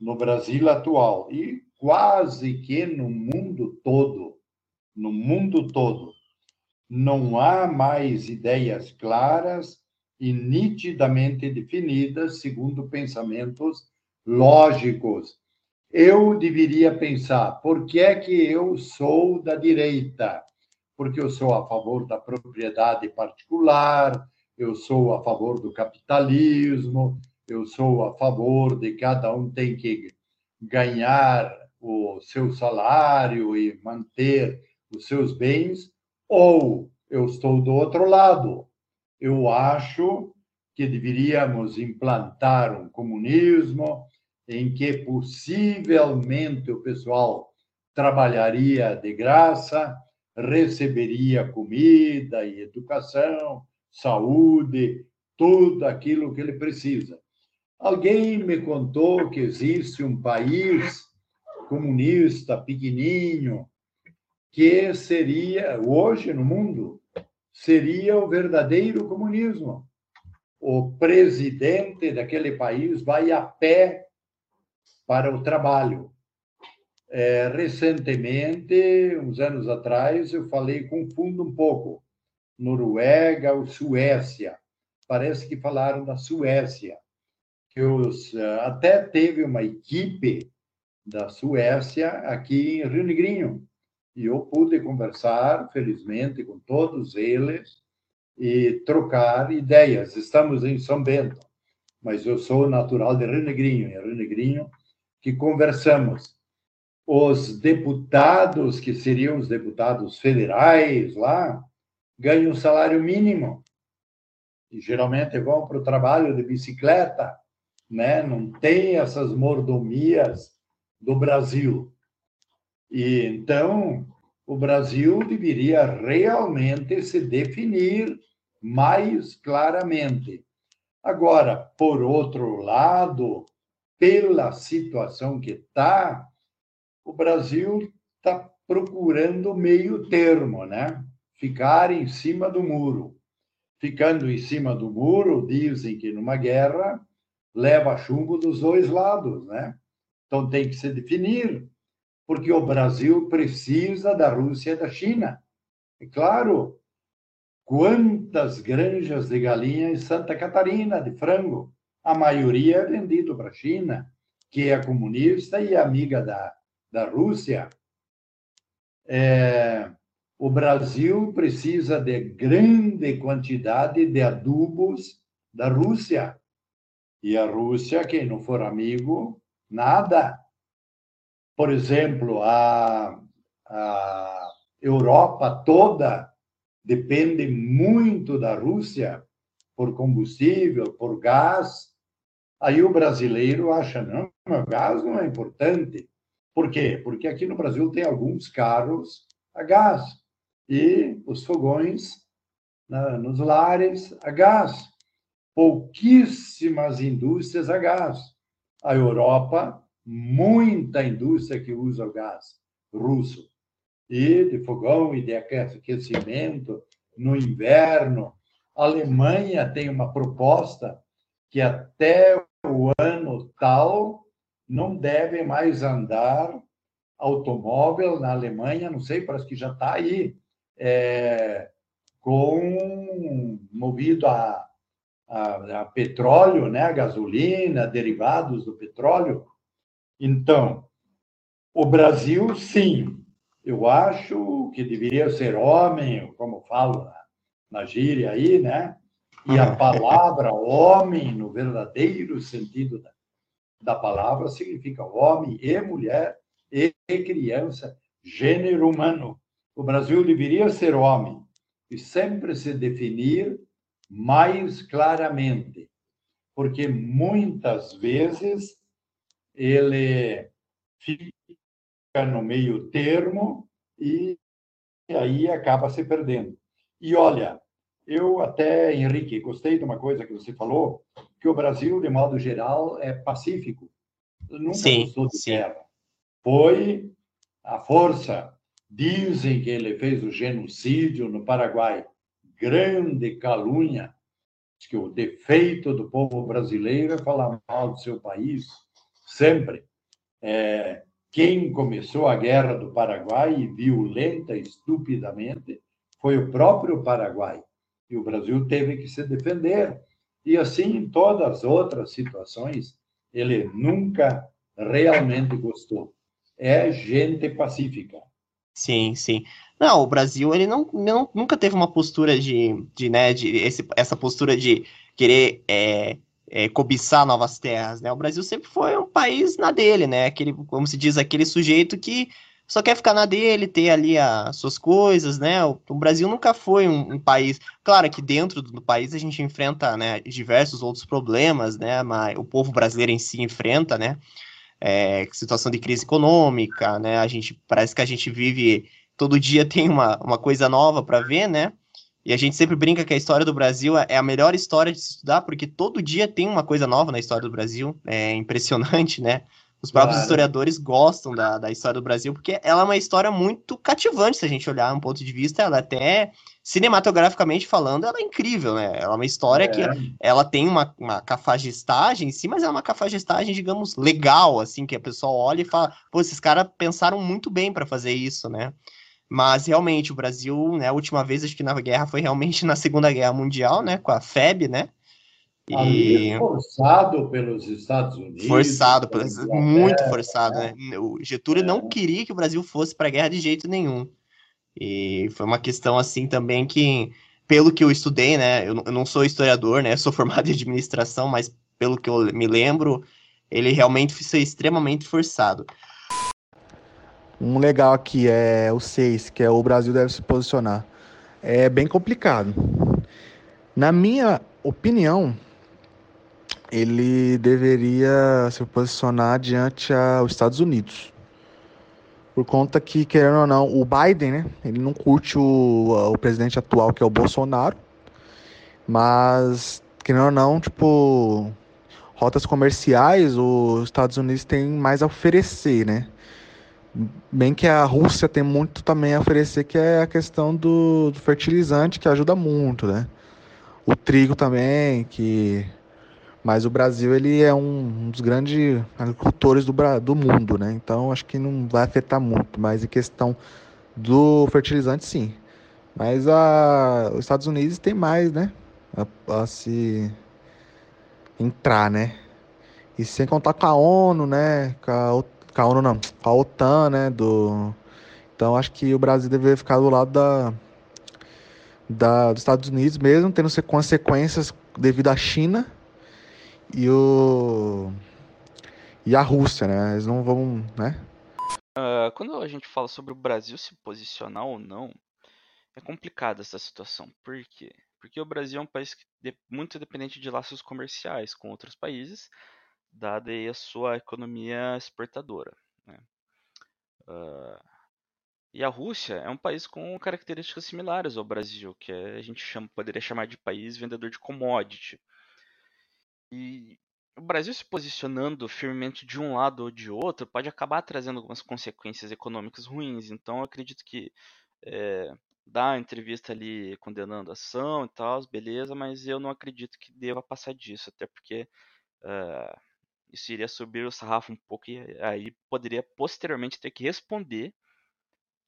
no Brasil atual e quase que no mundo todo. No mundo todo. Não há mais ideias claras e nitidamente definidas segundo pensamentos lógicos eu deveria pensar: por que é que eu sou da direita? Porque eu sou a favor da propriedade particular, eu sou a favor do capitalismo, eu sou a favor de cada um tem que ganhar o seu salário e manter os seus bens, ou eu estou do outro lado. Eu acho que deveríamos implantar um comunismo, em que possivelmente o pessoal trabalharia de graça, receberia comida e educação, saúde, tudo aquilo que ele precisa. Alguém me contou que existe um país comunista pequenininho que seria hoje no mundo seria o verdadeiro comunismo. O presidente daquele país vai a pé para o trabalho. É, recentemente, uns anos atrás, eu falei, confundo um pouco, Noruega ou Suécia. Parece que falaram da Suécia. Que os, até teve uma equipe da Suécia aqui em Rio Negrinho. E eu pude conversar, felizmente, com todos eles e trocar ideias. Estamos em São Bento, mas eu sou natural de Rio Negrinho. Em Rio Negrinho que conversamos. Os deputados, que seriam os deputados federais lá, ganham um salário mínimo. E geralmente vão para o trabalho de bicicleta, né? não tem essas mordomias do Brasil. E então o Brasil deveria realmente se definir mais claramente. Agora, por outro lado, pela situação que está, o Brasil está procurando meio termo, né? Ficar em cima do muro. ficando em cima do muro, dizem que numa guerra leva chumbo dos dois lados, né? Então tem que se definir, porque o Brasil precisa da Rússia e da China. É claro, quantas granjas de galinha em Santa Catarina de frango? A maioria é vendido para a China, que é comunista e amiga da, da Rússia. É, o Brasil precisa de grande quantidade de adubos da Rússia. E a Rússia, quem não for amigo, nada. Por exemplo, a, a Europa toda depende muito da Rússia por combustível, por gás. Aí o brasileiro acha, não, o gás não é importante. Por quê? Porque aqui no Brasil tem alguns carros a gás e os fogões na, nos lares a gás. Pouquíssimas indústrias a gás. A Europa, muita indústria que usa o gás russo. E de fogão e de aquecimento no inverno. A Alemanha tem uma proposta que até o ano tal não deve mais andar automóvel na Alemanha, não sei, parece que já está aí é, com movido a, a, a, petróleo, né, a gasolina, derivados do petróleo. Então, o Brasil, sim, eu acho que deveria ser homem, como falo na, na gíria aí, né? E a palavra homem, no verdadeiro sentido da, da palavra, significa homem e mulher e criança, gênero humano. O Brasil deveria ser homem e sempre se definir mais claramente, porque muitas vezes ele fica no meio termo e aí acaba se perdendo. E olha, eu até, Henrique, gostei de uma coisa que você falou, que o Brasil, de modo geral, é pacífico. Nunca sim, gostou de sim. guerra. Foi a força Dizem que ele fez o genocídio no Paraguai. Grande calúnia. Diz que o defeito do povo brasileiro é falar mal do seu país, sempre. É, quem começou a guerra do Paraguai, violenta, estupidamente, foi o próprio Paraguai. E o Brasil teve que se defender. E assim, em todas as outras situações, ele nunca realmente gostou. É gente pacífica. Sim, sim. Não, o Brasil, ele não, não nunca teve uma postura de, de né, de esse, essa postura de querer é, é, cobiçar novas terras, né? O Brasil sempre foi um país na dele, né? Aquele, como se diz, aquele sujeito que só quer ficar na dele, ter ali as suas coisas, né? O, o Brasil nunca foi um, um, país. Claro que dentro do país a gente enfrenta, né, diversos outros problemas, né? Mas o povo brasileiro em si enfrenta, né? é, situação de crise econômica, né? A gente parece que a gente vive todo dia tem uma, uma coisa nova para ver, né? E a gente sempre brinca que a história do Brasil é a melhor história de se estudar, porque todo dia tem uma coisa nova na história do Brasil. É impressionante, né? Os próprios claro. historiadores gostam da, da história do Brasil, porque ela é uma história muito cativante, se a gente olhar um ponto de vista, ela até cinematograficamente falando, ela é incrível, né? Ela é uma história é. que ela tem uma, uma cafagistagem em si, mas é uma cafagistagem, digamos, legal, assim, que a pessoa olha e fala, pô, esses caras pensaram muito bem para fazer isso, né? Mas realmente o Brasil, né, a última vez acho que na guerra foi realmente na Segunda Guerra Mundial, né, com a FEB, né? E... Forçado pelos Estados Unidos. Forçado, muito forçado, né? O Getúlio é. não queria que o Brasil fosse para a guerra de jeito nenhum. E foi uma questão assim também que, pelo que eu estudei, né? Eu, eu não sou historiador, né? Eu sou formado em administração, mas pelo que eu me lembro, ele realmente foi extremamente forçado. Um legal aqui é o 6, que é o Brasil deve se posicionar. É bem complicado. Na minha opinião, ele deveria se posicionar diante aos Estados Unidos por conta que, querendo ou não, o Biden, né, ele não curte o, o presidente atual, que é o Bolsonaro, mas, querendo ou não, tipo, rotas comerciais, os Estados Unidos têm mais a oferecer, né? Bem que a Rússia tem muito também a oferecer, que é a questão do, do fertilizante, que ajuda muito, né? o trigo também, que mas o Brasil ele é um, dos grandes agricultores do, do mundo, né? Então acho que não vai afetar muito, mas em questão do fertilizante sim. Mas a, os Estados Unidos tem mais, né? A, a se entrar, né? E sem contar com a ONU, né? Com a, com a ONU não, com a OTAN, né? Do, então acho que o Brasil deveria ficar do lado da, da, dos Estados Unidos mesmo, tendo consequências devido à China e o e a Rússia, né? Eles não vão, né? Uh, quando a gente fala sobre o Brasil se posicionar ou não, é complicada essa situação. Por quê? Porque o Brasil é um país muito dependente de laços comerciais com outros países, dada a sua economia exportadora. Né? Uh, e a Rússia é um país com características similares ao Brasil, que é, a gente chama, poderia chamar de país vendedor de commodity. E o Brasil se posicionando firmemente de um lado ou de outro pode acabar trazendo algumas consequências econômicas ruins. Então, eu acredito que é, dar a entrevista ali condenando a ação e tal, beleza, mas eu não acredito que deva passar disso, até porque isso iria subir o sarrafo um pouco e aí poderia posteriormente ter que responder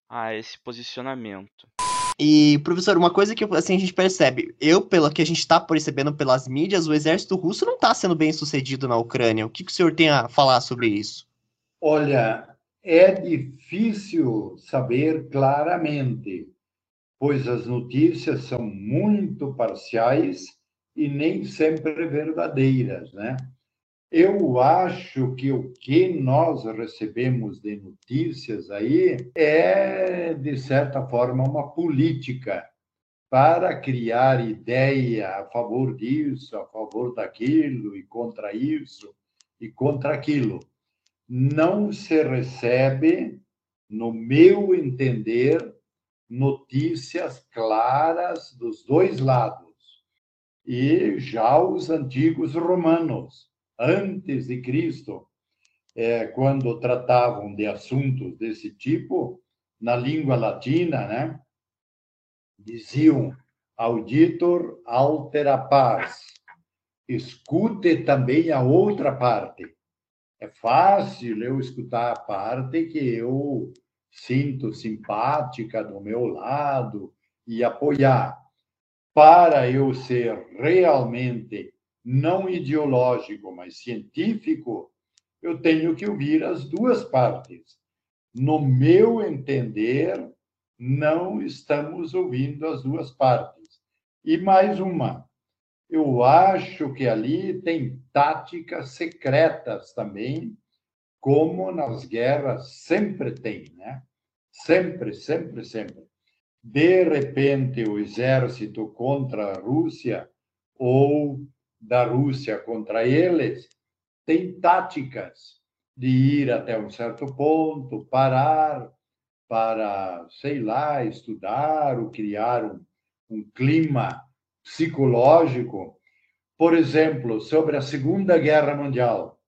a esse posicionamento. E, professor, uma coisa que assim, a gente percebe, eu, pelo que a gente está percebendo pelas mídias, o exército russo não está sendo bem sucedido na Ucrânia. O que, que o senhor tem a falar sobre isso? Olha, é difícil saber claramente pois as notícias são muito parciais e nem sempre verdadeiras, né? Eu acho que o que nós recebemos de notícias aí é, de certa forma, uma política para criar ideia a favor disso, a favor daquilo e contra isso e contra aquilo. Não se recebe, no meu entender, notícias claras dos dois lados. E já os antigos romanos, antes de Cristo, é, quando tratavam de assuntos desse tipo, na língua latina, né, diziam auditor altera pars, escute também a outra parte. É fácil eu escutar a parte que eu sinto simpática do meu lado e apoiar. Para eu ser realmente não ideológico, mas científico, eu tenho que ouvir as duas partes. No meu entender, não estamos ouvindo as duas partes. E mais uma, eu acho que ali tem táticas secretas também como nas guerras sempre tem, né? Sempre, sempre, sempre. De repente, o exército contra a Rússia ou da Rússia contra eles tem táticas de ir até um certo ponto, parar para, sei lá, estudar ou criar um, um clima psicológico. Por exemplo, sobre a Segunda Guerra Mundial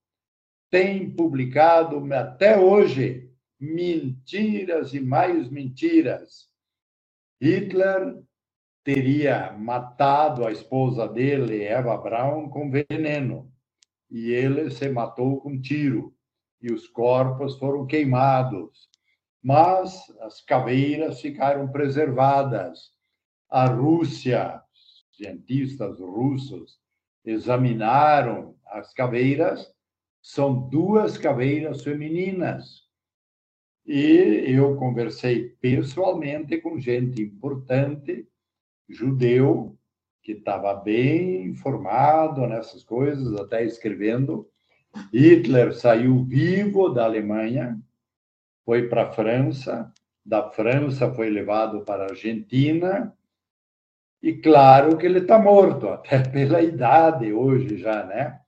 tem publicado até hoje mentiras e mais mentiras. Hitler teria matado a esposa dele, Eva Braun, com veneno. E ele se matou com tiro. E os corpos foram queimados. Mas as caveiras ficaram preservadas. A Rússia, cientistas russos, examinaram as caveiras são duas caveiras femininas. E eu conversei pessoalmente com gente importante, judeu, que estava bem informado nessas coisas, até escrevendo. Hitler saiu vivo da Alemanha, foi para a França, da França foi levado para a Argentina, e claro que ele está morto, até pela idade hoje já, né?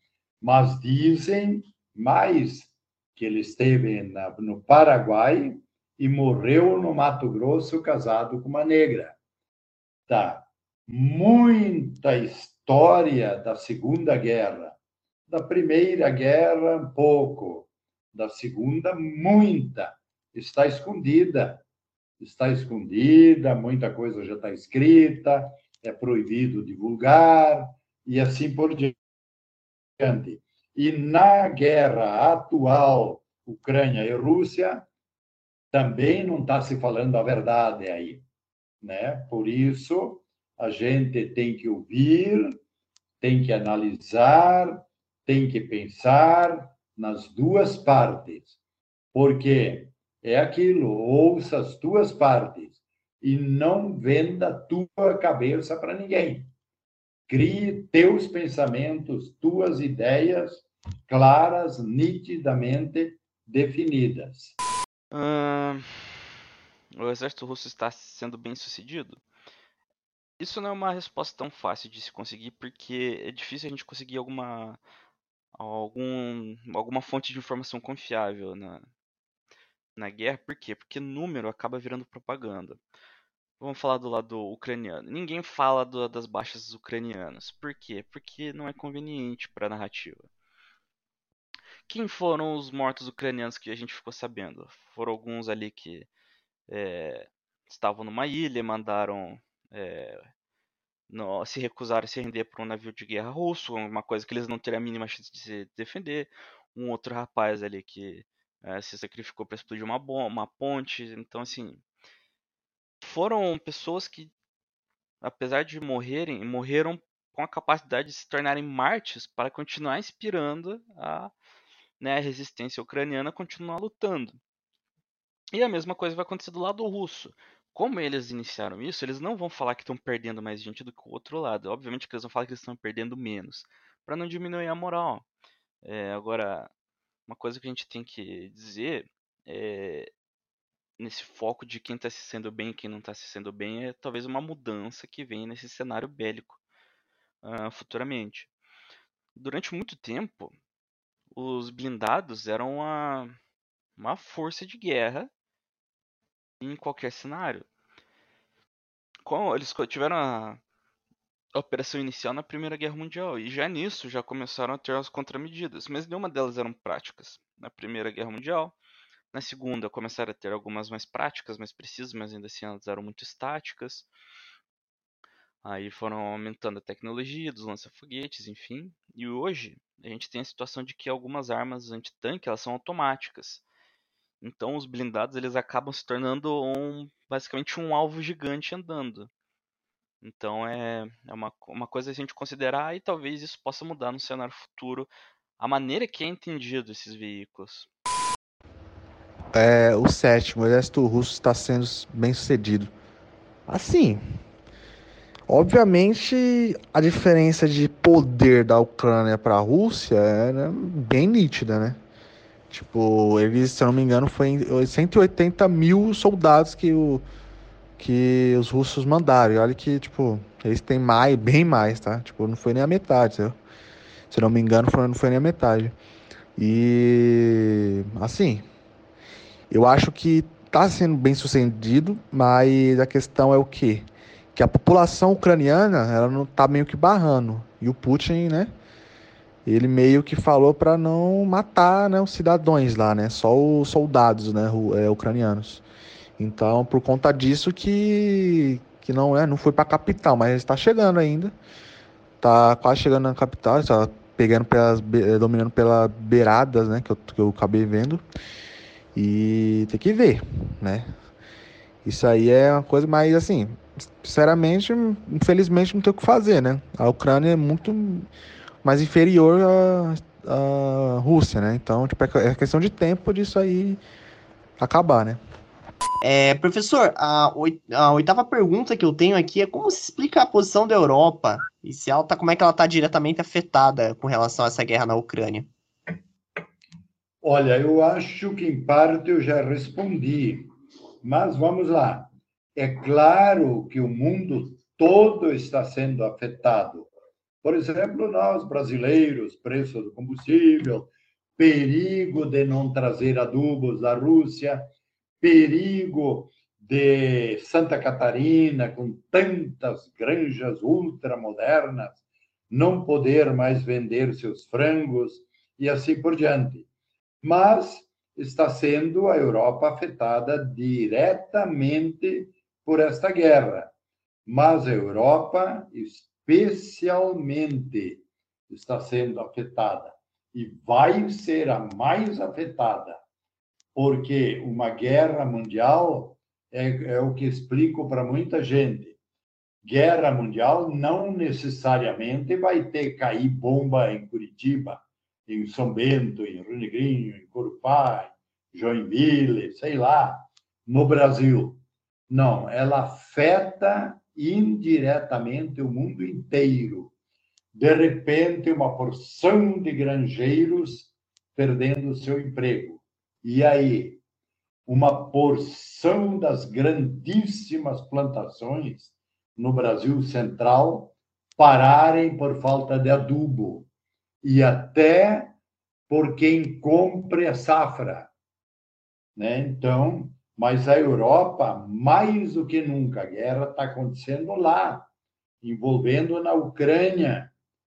mas dizem mais que ele esteve na, no Paraguai e morreu no Mato Grosso casado com uma negra. Muita história da Segunda Guerra. Da Primeira Guerra, um pouco. Da Segunda, muita. Está escondida. Está escondida, muita coisa já está escrita. é proibido divulgar e assim por diante. E na guerra atual, Ucrânia e Rússia, também não está se falando a verdade aí, né? Por isso a gente tem que ouvir, tem que analisar, tem que pensar nas duas partes, porque é aquilo, ouça as duas partes e não venda tua cabeça para ninguém. Crie teus pensamentos, tuas ideias claras, nitidamente definidas. Hum, o exército russo está sendo bem sucedido? Isso não é uma resposta tão fácil de se conseguir, porque é difícil a gente conseguir alguma, algum, alguma fonte de informação confiável na, na guerra. Por quê? Porque número acaba virando propaganda. Vamos falar do lado ucraniano. Ninguém fala do, das baixas ucranianas. Por quê? Porque não é conveniente para a narrativa. Quem foram os mortos ucranianos que a gente ficou sabendo? Foram alguns ali que é, estavam numa ilha, mandaram é, no, se recusaram a se render por um navio de guerra russo, uma coisa que eles não teriam a mínima chance de se defender. Um outro rapaz ali que é, se sacrificou para explodir uma bomba, uma ponte. Então, assim, foram pessoas que, apesar de morrerem, morreram com a capacidade de se tornarem mártires para continuar inspirando a, né, a resistência ucraniana a continuar lutando. E a mesma coisa vai acontecer do lado russo. Como eles iniciaram isso, eles não vão falar que estão perdendo mais gente do que o outro lado. Obviamente que eles vão falar que estão perdendo menos, para não diminuir a moral. É, agora, uma coisa que a gente tem que dizer é, nesse foco de quem está se sendo bem e quem não está se sendo bem é talvez uma mudança que vem nesse cenário bélico uh, futuramente. Durante muito tempo, os blindados eram uma, uma força de guerra em qualquer cenário. Com, eles tiveram a, a operação inicial na Primeira Guerra Mundial e já nisso já começaram a ter as contramedidas, mas nenhuma delas eram práticas. Na Primeira Guerra Mundial, na segunda, começaram a ter algumas mais práticas, mais precisas, mas ainda assim elas eram muito estáticas. Aí foram aumentando a tecnologia dos lança-foguetes, enfim. E hoje a gente tem a situação de que algumas armas antitanque elas são automáticas. Então os blindados eles acabam se tornando um, basicamente um alvo gigante andando. Então é, é uma, uma coisa a gente considerar e talvez isso possa mudar no cenário futuro a maneira que é entendido esses veículos é, o sétimo, o exército russo está sendo bem sucedido. Assim, obviamente a diferença de poder da Ucrânia para a Rússia é né, bem nítida, né? Tipo, eles, se eu não me engano, foi 180 mil soldados que, o, que os russos mandaram. E olha que, tipo, eles têm mais, bem mais, tá? Tipo, não foi nem a metade, Se eu não me engano, foi, não foi nem a metade. E, assim, eu acho que está sendo bem sucedido, mas a questão é o quê? Que a população ucraniana ela não está meio que barrando. E o Putin, né? Ele meio que falou para não matar né, os cidadãos lá, né? Só os soldados né, é, ucranianos. Então, por conta disso que, que não é, não foi para a capital, mas está chegando ainda. Tá quase chegando na capital, está pegando pelas, dominando pelas beiradas, né? Que eu, que eu acabei vendo. E tem que ver, né? Isso aí é uma coisa mais assim, sinceramente, infelizmente não tem o que fazer, né? A Ucrânia é muito mais inferior à, à Rússia, né? Então, tipo, é, é questão de tempo disso aí acabar, né? É, professor, a, a, oitava pergunta que eu tenho aqui é como se explica a posição da Europa e se ela tá, como é que ela está diretamente afetada com relação a essa guerra na Ucrânia? Olha, eu acho que em parte eu já respondi, mas vamos lá. É claro que o mundo todo está sendo afetado. Por exemplo, nós brasileiros, preço do combustível, perigo de não trazer adubos da Rússia, perigo de Santa Catarina, com tantas granjas ultramodernas, não poder mais vender seus frangos e assim por diante mas está sendo a Europa afetada diretamente por esta guerra. mas a Europa, especialmente, está sendo afetada e vai ser a mais afetada, porque uma guerra mundial é, é o que explico para muita gente. Guerra mundial não necessariamente vai ter cair bomba em Curitiba, em São Bento, em Rio Negrinho, em Corupá, Joinville, sei lá, no Brasil. Não, ela afeta indiretamente o mundo inteiro. De repente, uma porção de granjeiros perdendo seu emprego. E aí, uma porção das grandíssimas plantações no Brasil Central pararem por falta de adubo e até por quem compre a safra. Né? Então, mas a Europa, mais do que nunca, a guerra está acontecendo lá, envolvendo na Ucrânia,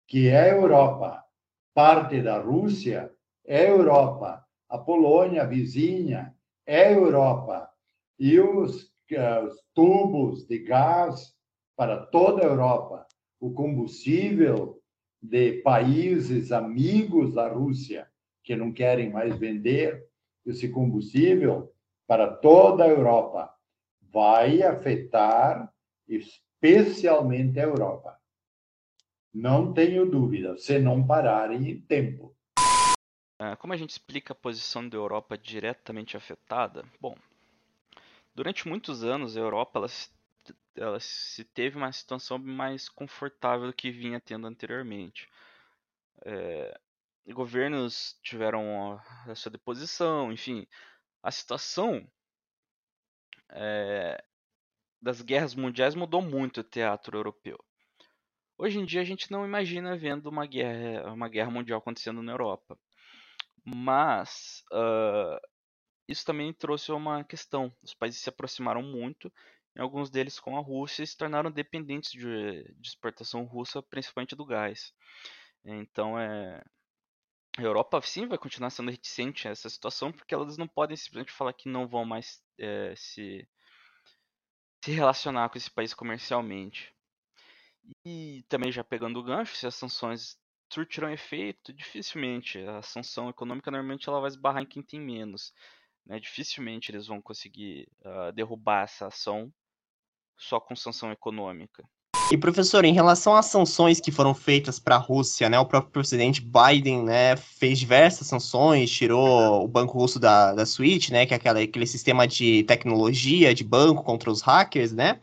que é a Europa. Parte da Rússia é a Europa. A Polônia, vizinha, é a Europa. E os, os tubos de gás para toda a Europa. O combustível de países amigos da Rússia, que não querem mais vender esse combustível, para toda a Europa, vai afetar especialmente a Europa. Não tenho dúvida, se não pararem em tempo. Ah, como a gente explica a posição da Europa diretamente afetada? Bom, durante muitos anos a Europa ela, ela se teve uma situação mais confortável do que vinha tendo anteriormente. É, governos tiveram a, a sua deposição, enfim, a situação é, das guerras mundiais mudou muito o teatro europeu. Hoje em dia a gente não imagina vendo uma guerra, uma guerra mundial acontecendo na Europa. Mas uh, isso também trouxe uma questão. Os países se aproximaram muito, e alguns deles com a Rússia e se tornaram dependentes de, de exportação russa, principalmente do gás. Então é, a Europa sim vai continuar sendo reticente a essa situação, porque elas não podem simplesmente falar que não vão mais é, se, se relacionar com esse país comercialmente. E também já pegando o gancho, se as sanções surtirão efeito, dificilmente. A sanção econômica normalmente ela vai esbarrar em quem tem menos. Né? Dificilmente eles vão conseguir uh, derrubar essa ação só com sanção econômica. E professor, em relação às sanções que foram feitas para a Rússia, né, o próprio presidente Biden, né, fez diversas sanções, tirou o banco russo da, da SWIFT, né, que é aquela, aquele sistema de tecnologia de banco contra os hackers, né,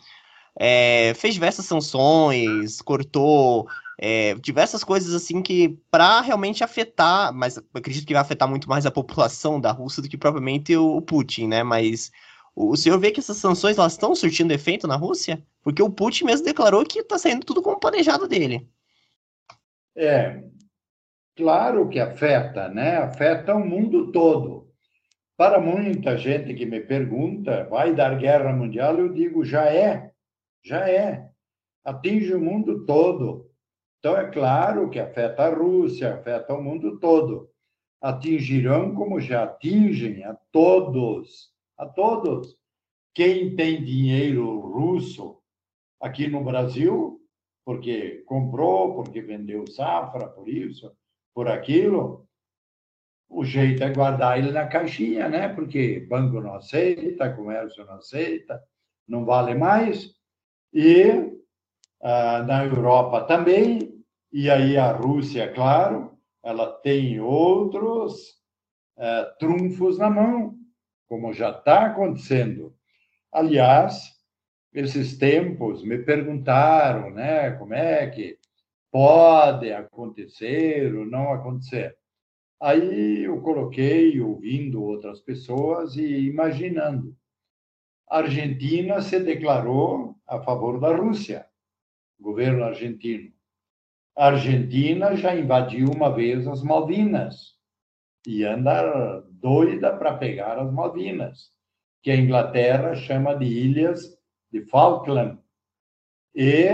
é, fez diversas sanções, cortou é, diversas coisas assim que para realmente afetar, mas acredito que vai afetar muito mais a população da Rússia do que propriamente o, o Putin, né, mas o senhor vê que essas sanções elas estão surtindo efeito na Rússia? Porque o Putin mesmo declarou que está saindo tudo como planejado dele. É, claro que afeta, né? Afeta o mundo todo. Para muita gente que me pergunta, vai dar guerra mundial? Eu digo, já é, já é. Atinge o mundo todo. Então, é claro que afeta a Rússia, afeta o mundo todo. Atingirão como já atingem a todos a todos. Quem tem dinheiro russo aqui no Brasil, porque comprou, porque vendeu safra, por isso, por aquilo, o jeito é guardar ele na caixinha, né? Porque banco não aceita, comércio não aceita, não vale mais. E ah, na Europa também, e aí a Rússia, claro, ela tem outros ah, trunfos na mão como já está acontecendo. Aliás, esses tempos me perguntaram, né, como é que pode acontecer ou não acontecer. Aí eu coloquei ouvindo outras pessoas e imaginando. A Argentina se declarou a favor da Rússia, governo argentino. A Argentina já invadiu uma vez as Malvinas e anda doida para pegar as Malvinas, que a Inglaterra chama de ilhas de Falkland. E,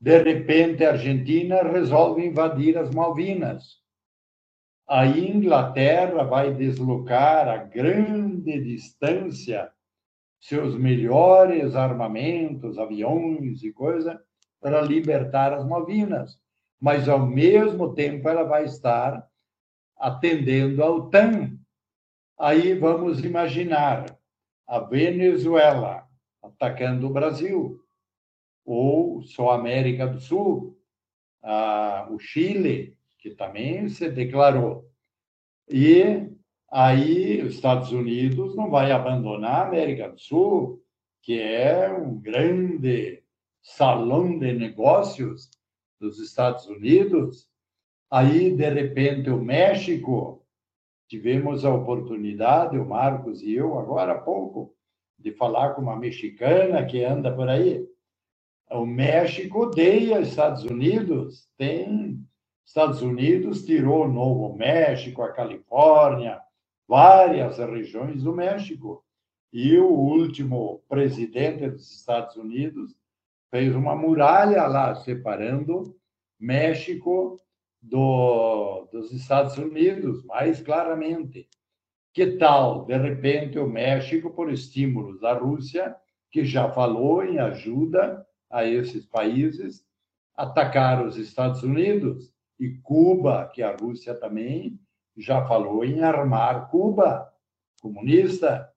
de repente, a Argentina resolve invadir as Malvinas. A Inglaterra vai deslocar a grande distância seus melhores armamentos, aviões e coisa, para libertar as Malvinas. Mas, ao mesmo tempo, ela vai estar atendendo a OTAN. Aí vamos imaginar a Venezuela atacando o Brasil, ou só a América do Sul, a, o Chile, que também se declarou. E aí os Estados Unidos não vai abandonar a América do Sul, que é um grande salão de negócios dos Estados Unidos. Aí, de repente, o México, tivemos a oportunidade, o Marcos e eu, agora há pouco, de falar com uma mexicana que anda por aí. O México odeia os Estados Unidos, tem Estados Unidos tirou o Novo México, a Califórnia, várias regiões do México. E o último presidente dos Estados Unidos fez uma muralha lá, separando México do, dos Estados Unidos, mais claramente. Que tal, de repente, o México, por estímulos da Rússia, que já falou em ajuda a esses países, atacar os Estados Unidos e Cuba, que a Rússia também já falou em armar Cuba, comunista,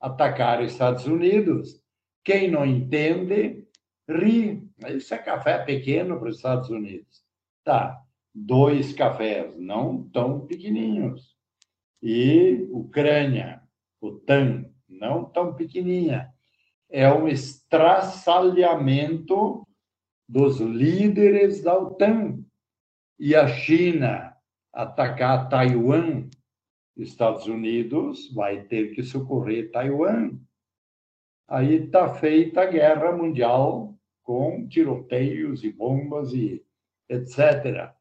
atacar os Estados Unidos. Quem não entende, ri. Isso é café pequeno para os Estados Unidos. Tá, dois cafés, não tão pequenininhos. E Ucrânia, OTAN, não tão pequenininha. É um estraçalhamento dos líderes da OTAN, e a China atacar Taiwan, Estados Unidos vai ter que socorrer Taiwan. Aí está feita a guerra mundial com tiroteios e bombas e etc.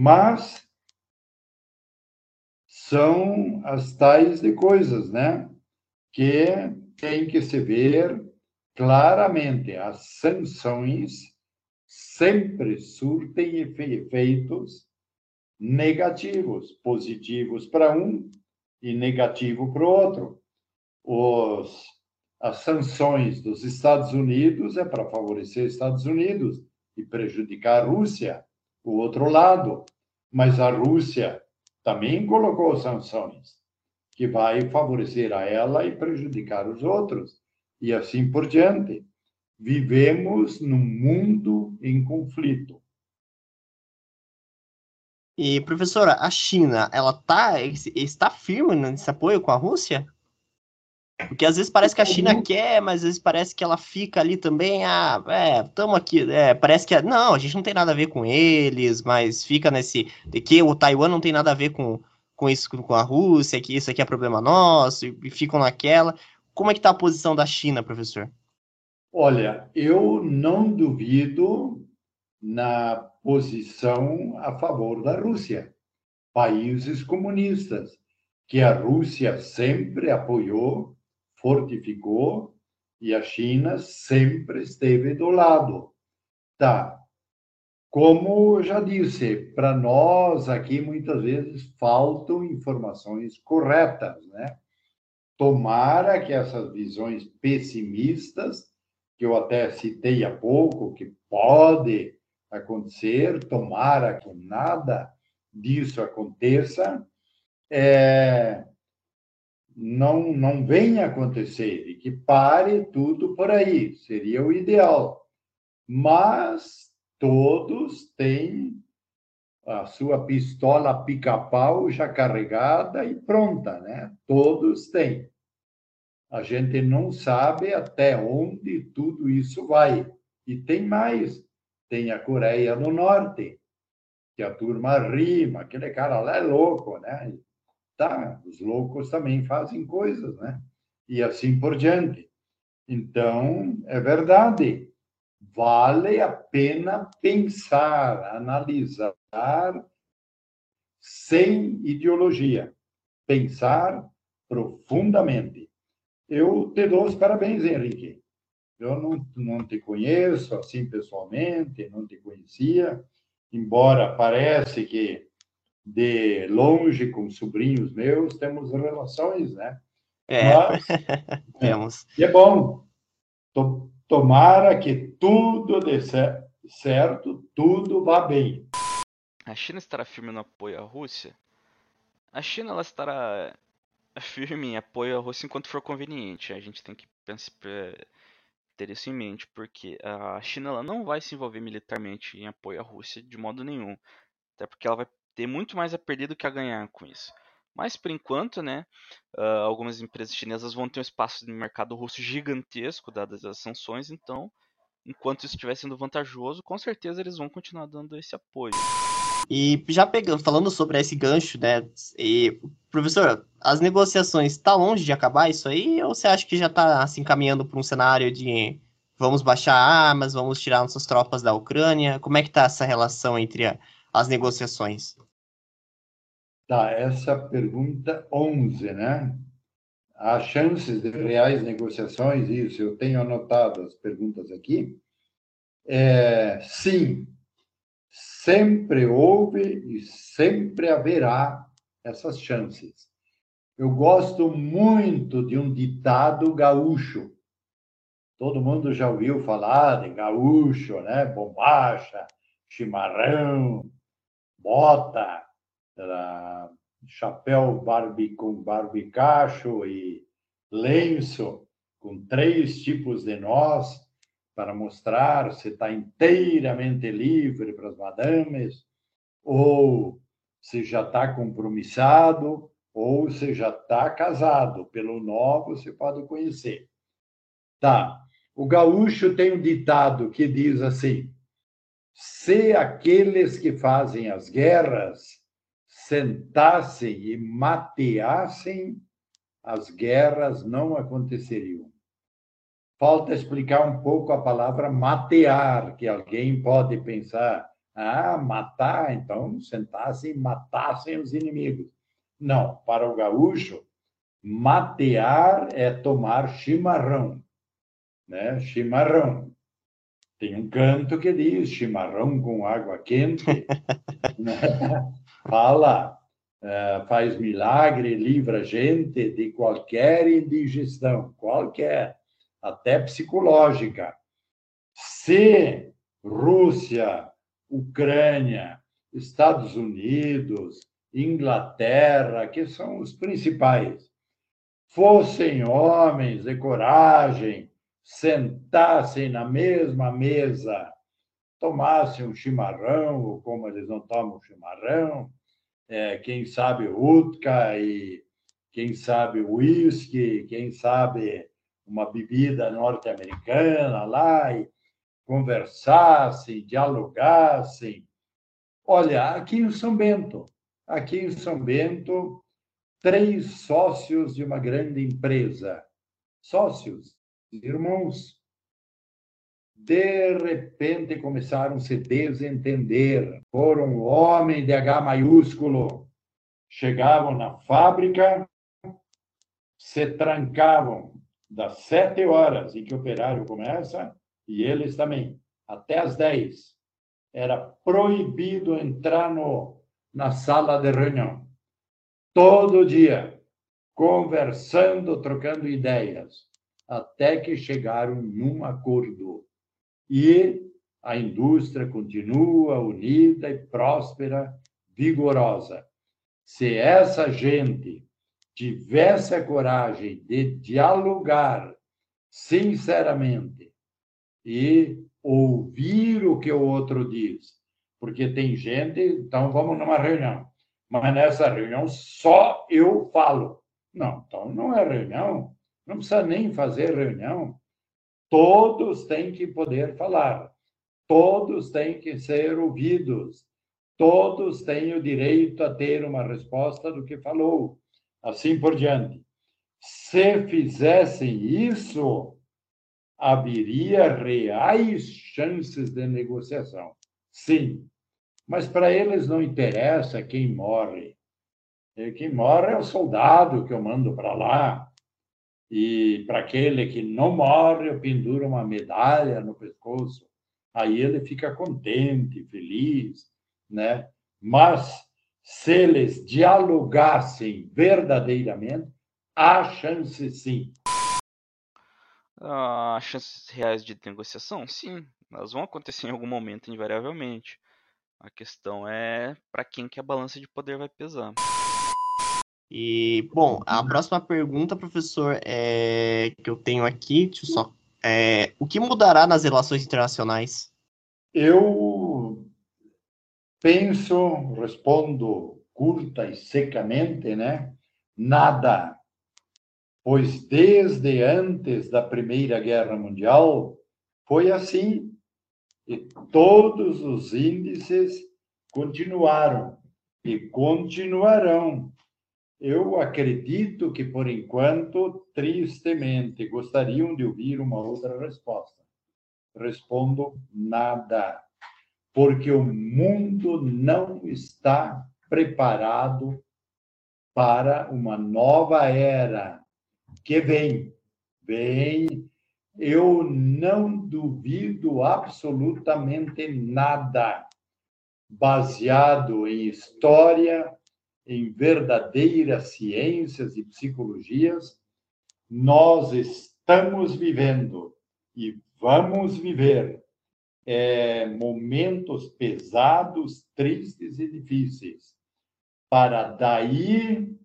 Mas são as tais de coisas, né? Que tem que se ver claramente as sanções sempre surtem efeitos negativos, positivos para um e negativo para o outro. Os, as sanções dos Estados Unidos é para favorecer os Estados Unidos e prejudicar a Rússia, o outro lado. Mas a Rússia também colocou sanções que vai favorecer a ela e prejudicar os outros, e assim por diante. Vivemos num mundo em conflito. E, professora, a China, ela tá, está firme nesse apoio com a Rússia? Porque às vezes parece que a China quer, mas às vezes parece que ela fica ali também, ah, é, estamos aqui, é, parece que, não, a gente não tem nada a ver com eles, mas fica nesse, de que o Taiwan não tem nada a ver com, com isso, com a Rússia, que isso aqui é problema nosso, e, e ficam naquela. Como é que está a posição da China, professor? Olha, eu não duvido na posição a favor da Rússia, países comunistas, que a Rússia sempre apoiou, fortificou e a China sempre esteve do lado. Tá. Como já disse, para nós aqui muitas vezes faltam informações corretas, né? Tomara que essas visões pessimistas que eu até citei há pouco, que pode acontecer, tomara que nada disso aconteça, é, não, não venha acontecer e que pare tudo por aí, seria o ideal. Mas todos têm a sua pistola pica-pau já carregada e pronta, né? Todos têm a gente não sabe até onde tudo isso vai. E tem mais: tem a Coreia do Norte, que a turma rima, aquele cara lá é louco, né? Tá, os loucos também fazem coisas, né? E assim por diante. Então, é verdade. Vale a pena pensar, analisar sem ideologia. Pensar profundamente. Eu te dou os parabéns, Henrique. Eu não, não te conheço assim pessoalmente, não te conhecia, embora parece que de longe com sobrinhos meus temos relações, né? É, Mas, temos. e é bom. To- Tomara que tudo dê cer- certo, tudo vá bem. A China estará firme no apoio à Rússia? A China ela estará firme em apoio à Rússia enquanto for conveniente. A gente tem que pensar, ter isso em mente, porque a China ela não vai se envolver militarmente em apoio à Rússia de modo nenhum. Até porque ela vai ter muito mais a perder do que a ganhar com isso. Mas por enquanto, né, ah, algumas empresas chinesas vão ter um espaço de mercado russo gigantesco, dadas as sanções, então, enquanto isso estiver sendo vantajoso, com certeza eles vão continuar dando esse apoio. E já pegando, falando sobre esse gancho, né? E, professor, as negociações está longe de acabar isso aí? Ou você acha que já está assim caminhando para um cenário de vamos baixar armas, vamos tirar nossas tropas da Ucrânia? Como é que está essa relação entre a- as negociações? Tá, essa pergunta 11, né? Há chances de reais negociações? Isso, eu tenho anotado as perguntas aqui. É, sim, sempre houve e sempre haverá essas chances. Eu gosto muito de um ditado gaúcho. Todo mundo já ouviu falar de gaúcho, né? Bombacha, chimarrão, bota, era chapéu barbi, com barbicacho e lenço, com três tipos de nós, para mostrar se está inteiramente livre para as madames, ou se já está compromissado, ou se já está casado. Pelo nó você pode conhecer. Tá. O gaúcho tem um ditado que diz assim: se aqueles que fazem as guerras sentassem e mateassem, as guerras não aconteceriam. Falta explicar um pouco a palavra matear, que alguém pode pensar, ah, matar, então sentassem e matassem os inimigos. Não, para o gaúcho, matear é tomar chimarrão, né? Chimarrão. Tem um canto que diz chimarrão com água quente, né? Fala, eh, faz milagre, livra a gente de qualquer indigestão, qualquer, até psicológica. Se Rússia, Ucrânia, Estados Unidos, Inglaterra, que são os principais, fossem homens de coragem, sentassem na mesma mesa, tomassem um chimarrão, ou como eles não tomam chimarrão, é, quem sabe vodka e quem sabe whisky, quem sabe uma bebida norte-americana lá, e conversassem, dialogassem. Olha, aqui em São Bento, aqui em São Bento, três sócios de uma grande empresa, sócios, irmãos, de repente começaram a se desentender. Foram homem de H maiúsculo. Chegavam na fábrica, se trancavam das sete horas em que o operário começa, e eles também, até às dez. Era proibido entrar no, na sala de reunião. Todo dia, conversando, trocando ideias, até que chegaram num acordo. E a indústria continua unida e próspera, vigorosa. Se essa gente tivesse a coragem de dialogar sinceramente e ouvir o que o outro diz, porque tem gente, então vamos numa reunião, mas nessa reunião só eu falo. Não, então não é reunião, não precisa nem fazer reunião. Todos têm que poder falar, todos têm que ser ouvidos, todos têm o direito a ter uma resposta do que falou, assim por diante. Se fizessem isso, haveria reais chances de negociação. Sim, mas para eles não interessa quem morre. Quem morre é o soldado que eu mando para lá. E para aquele que não morre, eu penduro uma medalha no pescoço. Aí ele fica contente, feliz, né? Mas se eles dialogassem verdadeiramente, há chance sim. Ah, chances reais de negociação? Sim, elas vão acontecer em algum momento, invariavelmente. A questão é para quem que a balança de poder vai pesar. E, bom, a próxima pergunta, professor, é, que eu tenho aqui, deixa eu só. É, o que mudará nas relações internacionais? Eu penso, respondo curta e secamente, né? Nada. Pois desde antes da Primeira Guerra Mundial foi assim. E todos os índices continuaram e continuarão eu acredito que, por enquanto, tristemente, gostariam de ouvir uma outra resposta. Respondo nada, porque o mundo não está preparado para uma nova era que vem. Vem. Eu não duvido absolutamente nada, baseado em história, em verdadeiras ciências e psicologias, nós estamos vivendo e vamos viver é, momentos pesados, tristes e difíceis, para daí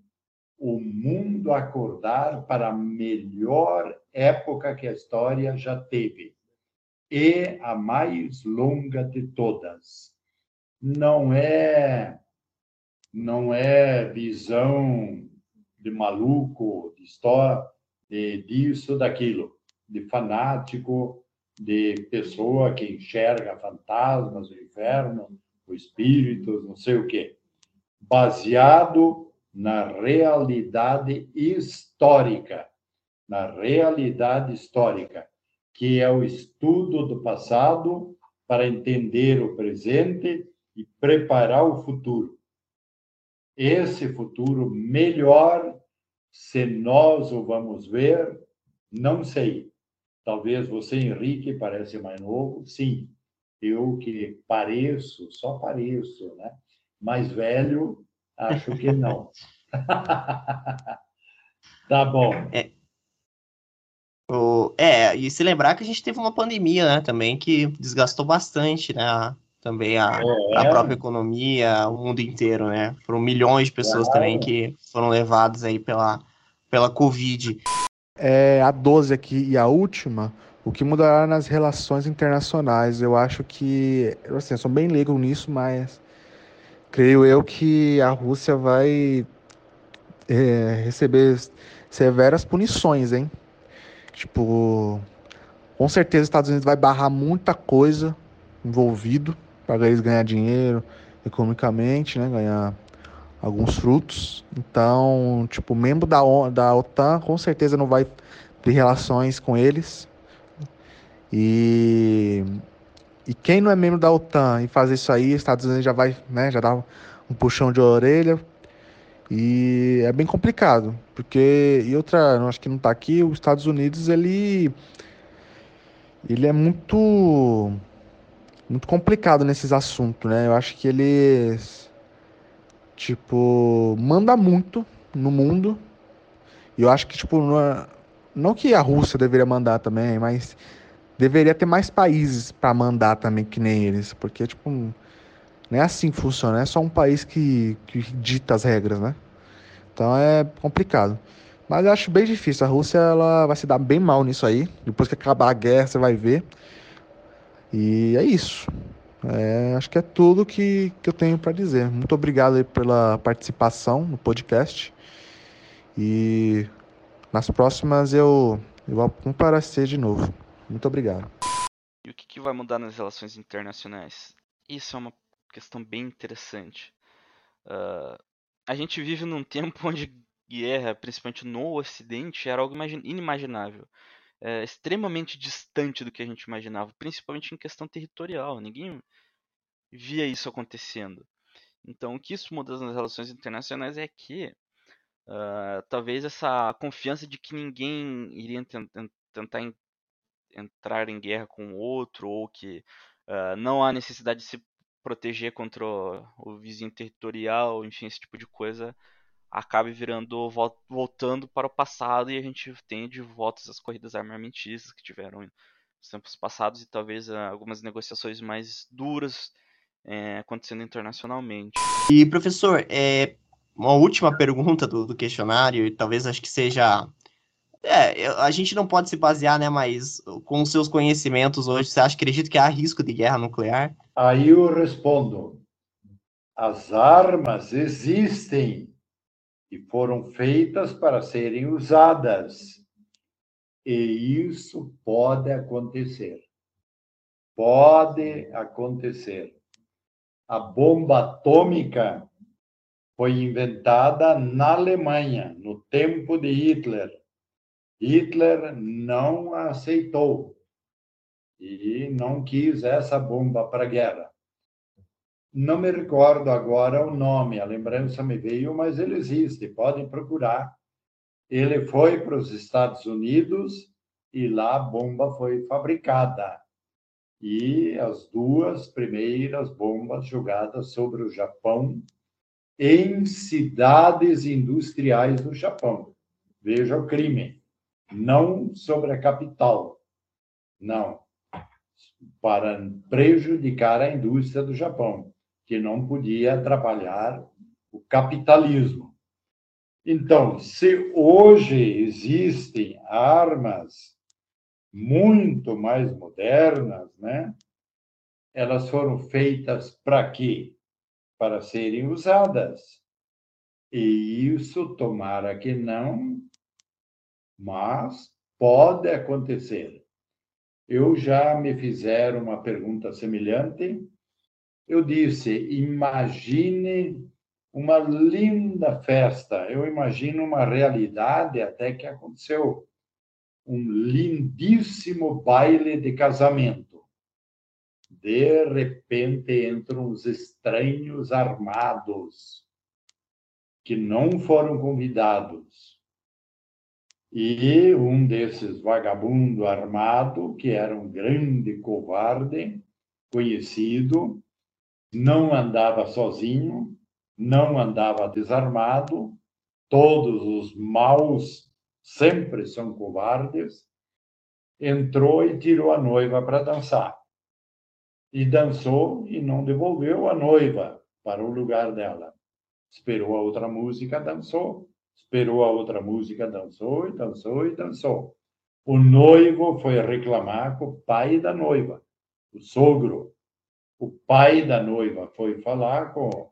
o mundo acordar para a melhor época que a história já teve e a mais longa de todas. Não é não é visão de maluco, de história, de, disso, daquilo, de fanático, de pessoa que enxerga fantasmas, o inferno, o espírito, não sei o quê. Baseado na realidade histórica, na realidade histórica, que é o estudo do passado para entender o presente e preparar o futuro esse futuro melhor, se nós o vamos ver, não sei. Talvez você, Henrique, parece mais novo, sim. Eu que pareço, só pareço, né? Mais velho, acho que não. tá bom. É. O, é, e se lembrar que a gente teve uma pandemia, né, também, que desgastou bastante, né, também a, é. a própria economia, o mundo inteiro, né? Foram milhões de pessoas também que foram levadas aí pela, pela Covid. É, a 12 aqui e a última, o que mudará nas relações internacionais? Eu acho que, assim, eu sou bem leigo nisso, mas creio eu que a Rússia vai é, receber severas punições, hein? Tipo, com certeza os Estados Unidos vai barrar muita coisa envolvido para eles ganhar dinheiro economicamente, né, ganhar alguns frutos. Então, tipo, membro da, da OTAN com certeza não vai ter relações com eles. E, e quem não é membro da OTAN e fazer isso aí, Estados Unidos já vai, né, já dá um puxão de orelha. E é bem complicado, porque e outra, acho que não está aqui, os Estados Unidos ele ele é muito muito complicado nesses assuntos, né? Eu acho que eles tipo manda muito no mundo. E eu acho que tipo não, é... não que a Rússia deveria mandar também, mas deveria ter mais países para mandar também que nem eles, porque tipo não é assim que funciona, é só um país que, que dita as regras, né? Então é complicado. Mas eu acho bem difícil. A Rússia ela vai se dar bem mal nisso aí. Depois que acabar a guerra, você vai ver. E é isso. É, acho que é tudo que, que eu tenho para dizer. Muito obrigado pela participação no podcast. E nas próximas eu, eu vou comparecer de novo. Muito obrigado. E o que, que vai mudar nas relações internacionais? Isso é uma questão bem interessante. Uh, a gente vive num tempo onde guerra, principalmente no Ocidente, era algo inimaginável é, extremamente distante do que a gente imaginava, principalmente em questão territorial. Ninguém via isso acontecendo. Então, o que isso muda nas relações internacionais é que uh, talvez essa confiança de que ninguém iria tentar entrar em guerra com o outro, ou que uh, não há necessidade de se proteger contra o, o vizinho territorial, enfim, esse tipo de coisa, acabe virando voltando para o passado e a gente tem de volta as corridas armamentistas que tiveram nos tempos passados e talvez ah, algumas negociações mais duras é, acontecendo internacionalmente. E professor, é, uma última pergunta do, do questionário, e talvez acho que seja é, a gente não pode se basear, né, mas com os seus conhecimentos hoje, você acha, acredita que há risco de guerra nuclear? Aí eu respondo: as armas existem e foram feitas para serem usadas. E isso pode acontecer. Pode acontecer. A bomba atômica foi inventada na Alemanha, no tempo de Hitler Hitler não aceitou e não quis essa bomba para a guerra. Não me recordo agora o nome, a lembrança me veio, mas ele existe, podem procurar. Ele foi para os Estados Unidos e lá a bomba foi fabricada. E as duas primeiras bombas jogadas sobre o Japão em cidades industriais do Japão. Veja o crime não sobre a capital, não, para prejudicar a indústria do Japão, que não podia atrapalhar o capitalismo. Então, se hoje existem armas muito mais modernas, né? Elas foram feitas para quê? Para serem usadas. E isso, tomara que não, mas pode acontecer. Eu já me fizeram uma pergunta semelhante. Eu disse: imagine uma linda festa. Eu imagino uma realidade até que aconteceu. Um lindíssimo baile de casamento. De repente entram os estranhos armados que não foram convidados e um desses vagabundo armado, que era um grande covarde, conhecido, não andava sozinho, não andava desarmado, todos os maus sempre são covardes, entrou e tirou a noiva para dançar. E dançou e não devolveu a noiva para o lugar dela. Esperou a outra música, dançou esperou a outra música, dançou e dançou e dançou. O noivo foi reclamar com o pai da noiva, o sogro. O pai da noiva foi falar com o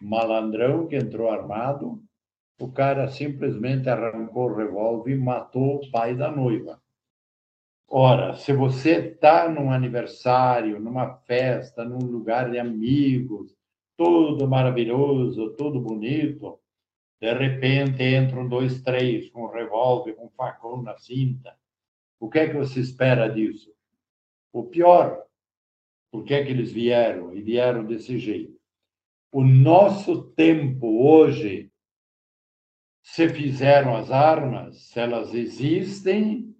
malandrão que entrou armado. O cara simplesmente arrancou o revólver e matou o pai da noiva. Ora, se você está num aniversário, numa festa, num lugar de amigos, tudo maravilhoso, tudo bonito, de repente entram dois, três com um revólver, com um facão na cinta. O que é que você espera disso? O pior, por que é que eles vieram? E vieram desse jeito. O nosso tempo hoje, se fizeram as armas, se elas existem,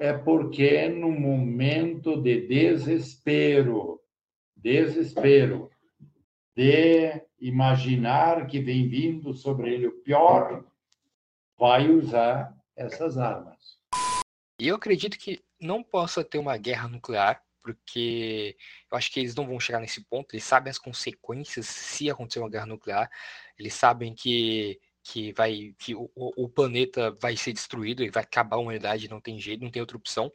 é porque no momento de desespero, desespero, de imaginar que vem vindo sobre ele o pior, vai usar essas armas. E eu acredito que não possa ter uma guerra nuclear, porque eu acho que eles não vão chegar nesse ponto. Eles sabem as consequências se acontecer uma guerra nuclear. Eles sabem que que vai que o, o, planeta vai ser destruído e vai acabar a humanidade, não tem jeito, não tem outra opção.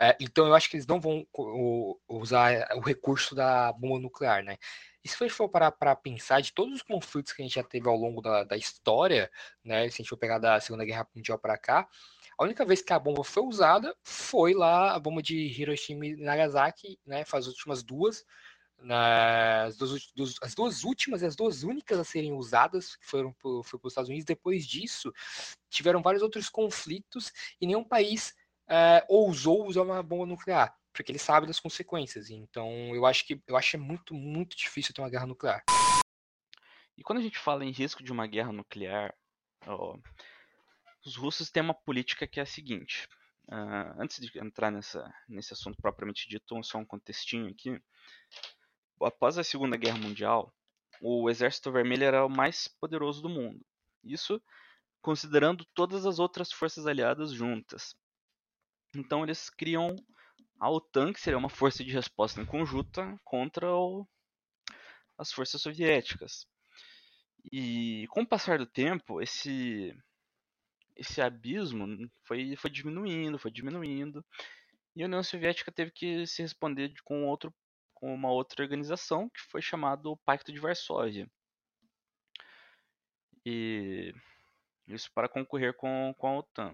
É, então eu acho que eles não vão usar o recurso da bomba nuclear, né? E se a gente for parar para pensar de todos os conflitos que a gente já teve ao longo da, da história, né, se a gente for pegar da Segunda Guerra Mundial para cá, a única vez que a bomba foi usada foi lá a bomba de Hiroshima e Nagasaki, né, faz as últimas duas, as duas, as duas últimas e as duas únicas a serem usadas foram para os Estados Unidos. Depois disso, tiveram vários outros conflitos e nenhum país é, ousou usar uma bomba nuclear porque ele sabe das consequências. Então, eu acho que eu acho é muito, muito difícil ter uma guerra nuclear. E quando a gente fala em risco de uma guerra nuclear, ó, os russos têm uma política que é a seguinte. Uh, antes de entrar nessa, nesse assunto propriamente dito, só um contextinho aqui. Após a Segunda Guerra Mundial, o Exército Vermelho era o mais poderoso do mundo. Isso considerando todas as outras forças aliadas juntas. Então eles criam a OTAN, que seria uma força de resposta em conjunta contra o, as forças soviéticas. E com o passar do tempo, esse esse abismo foi, foi diminuindo, foi diminuindo, e a União Soviética teve que se responder com outro com uma outra organização que foi chamado Pacto de Varsóvia. E isso para concorrer com, com a OTAN.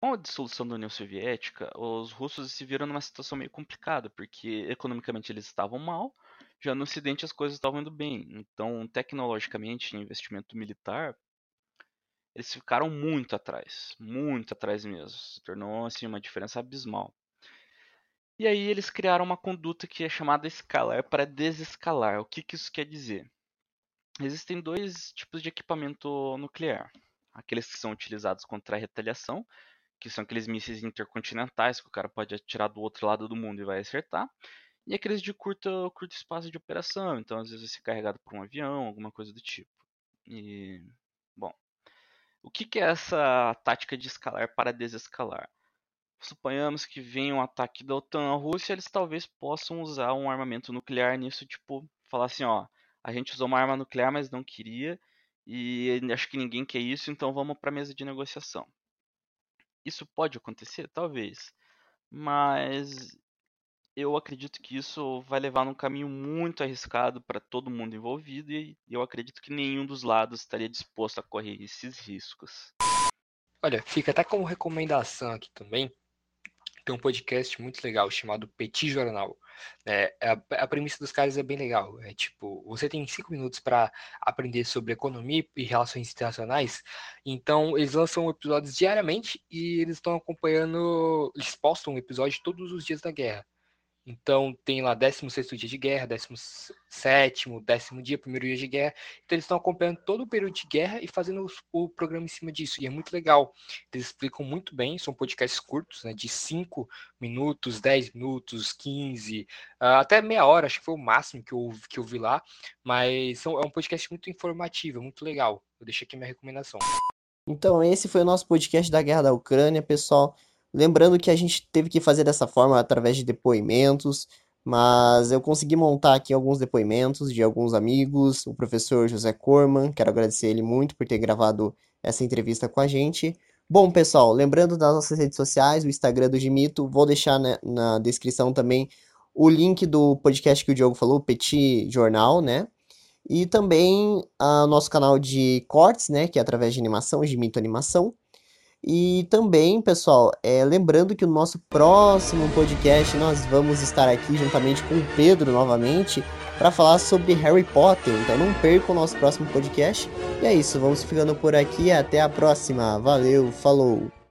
Com a dissolução da União Soviética, os russos se viram numa situação meio complicada, porque economicamente eles estavam mal, já no Ocidente as coisas estavam indo bem. Então, tecnologicamente, investimento militar, eles ficaram muito atrás, muito atrás mesmo. Se tornou assim uma diferença abismal. E aí eles criaram uma conduta que é chamada escalar para desescalar. O que, que isso quer dizer? Existem dois tipos de equipamento nuclear. Aqueles que são utilizados contra a retaliação, que são aqueles mísseis intercontinentais que o cara pode atirar do outro lado do mundo e vai acertar. E aqueles de curto, curto espaço de operação, então às vezes vai ser carregado por um avião, alguma coisa do tipo. E, o que, que é essa tática de escalar para desescalar? Suponhamos que venha um ataque da OTAN à Rússia, eles talvez possam usar um armamento nuclear nisso, tipo, falar assim, ó, a gente usou uma arma nuclear, mas não queria, e acho que ninguém quer isso, então vamos para a mesa de negociação. Isso pode acontecer? Talvez. Mas eu acredito que isso vai levar num caminho muito arriscado para todo mundo envolvido e eu acredito que nenhum dos lados estaria disposto a correr esses riscos. Olha, fica até como recomendação aqui também. Tem um podcast muito legal chamado Petit Jornal. É, a, a, premissa dos caras é bem legal. É tipo, você tem cinco minutos para aprender sobre economia e relações internacionais. Então, eles lançam episódios diariamente e eles estão acompanhando. Eles postam um episódio todos os dias da guerra. Então tem lá 16 dia de guerra, 17, décimo dia, primeiro dia de guerra. Então eles estão acompanhando todo o período de guerra e fazendo o, programa em cima disso. E é muito legal. Eles explicam muito bem, são podcasts curtos, né? De 5 minutos, 10 minutos, 15, ah, até meia hora, acho que foi o máximo que eu, que eu vi lá. Mas são, é um podcast muito informativo, é muito legal. Eu deixei aqui minha recomendação. Então, esse foi o nosso podcast da Guerra da Ucrânia, pessoal. Lembrando que a gente teve que fazer dessa forma através de depoimentos, mas eu consegui montar aqui alguns depoimentos de alguns amigos, o professor José Corman, quero agradecer ele muito por ter gravado essa entrevista com a gente. Bom, pessoal, lembrando das nossas redes sociais, o Instagram do Gimito, vou deixar na, na descrição também o link do podcast que o Diogo falou, Petit Jornal, né? E também o ah, nosso canal de cortes, né? Que é através de animação, Gimito Animação. E também, pessoal, é, lembrando que o nosso próximo podcast nós vamos estar aqui juntamente com o Pedro novamente para falar sobre Harry Potter. Então não perca o nosso próximo podcast. E é isso, vamos ficando por aqui. Até a próxima. Valeu, falou!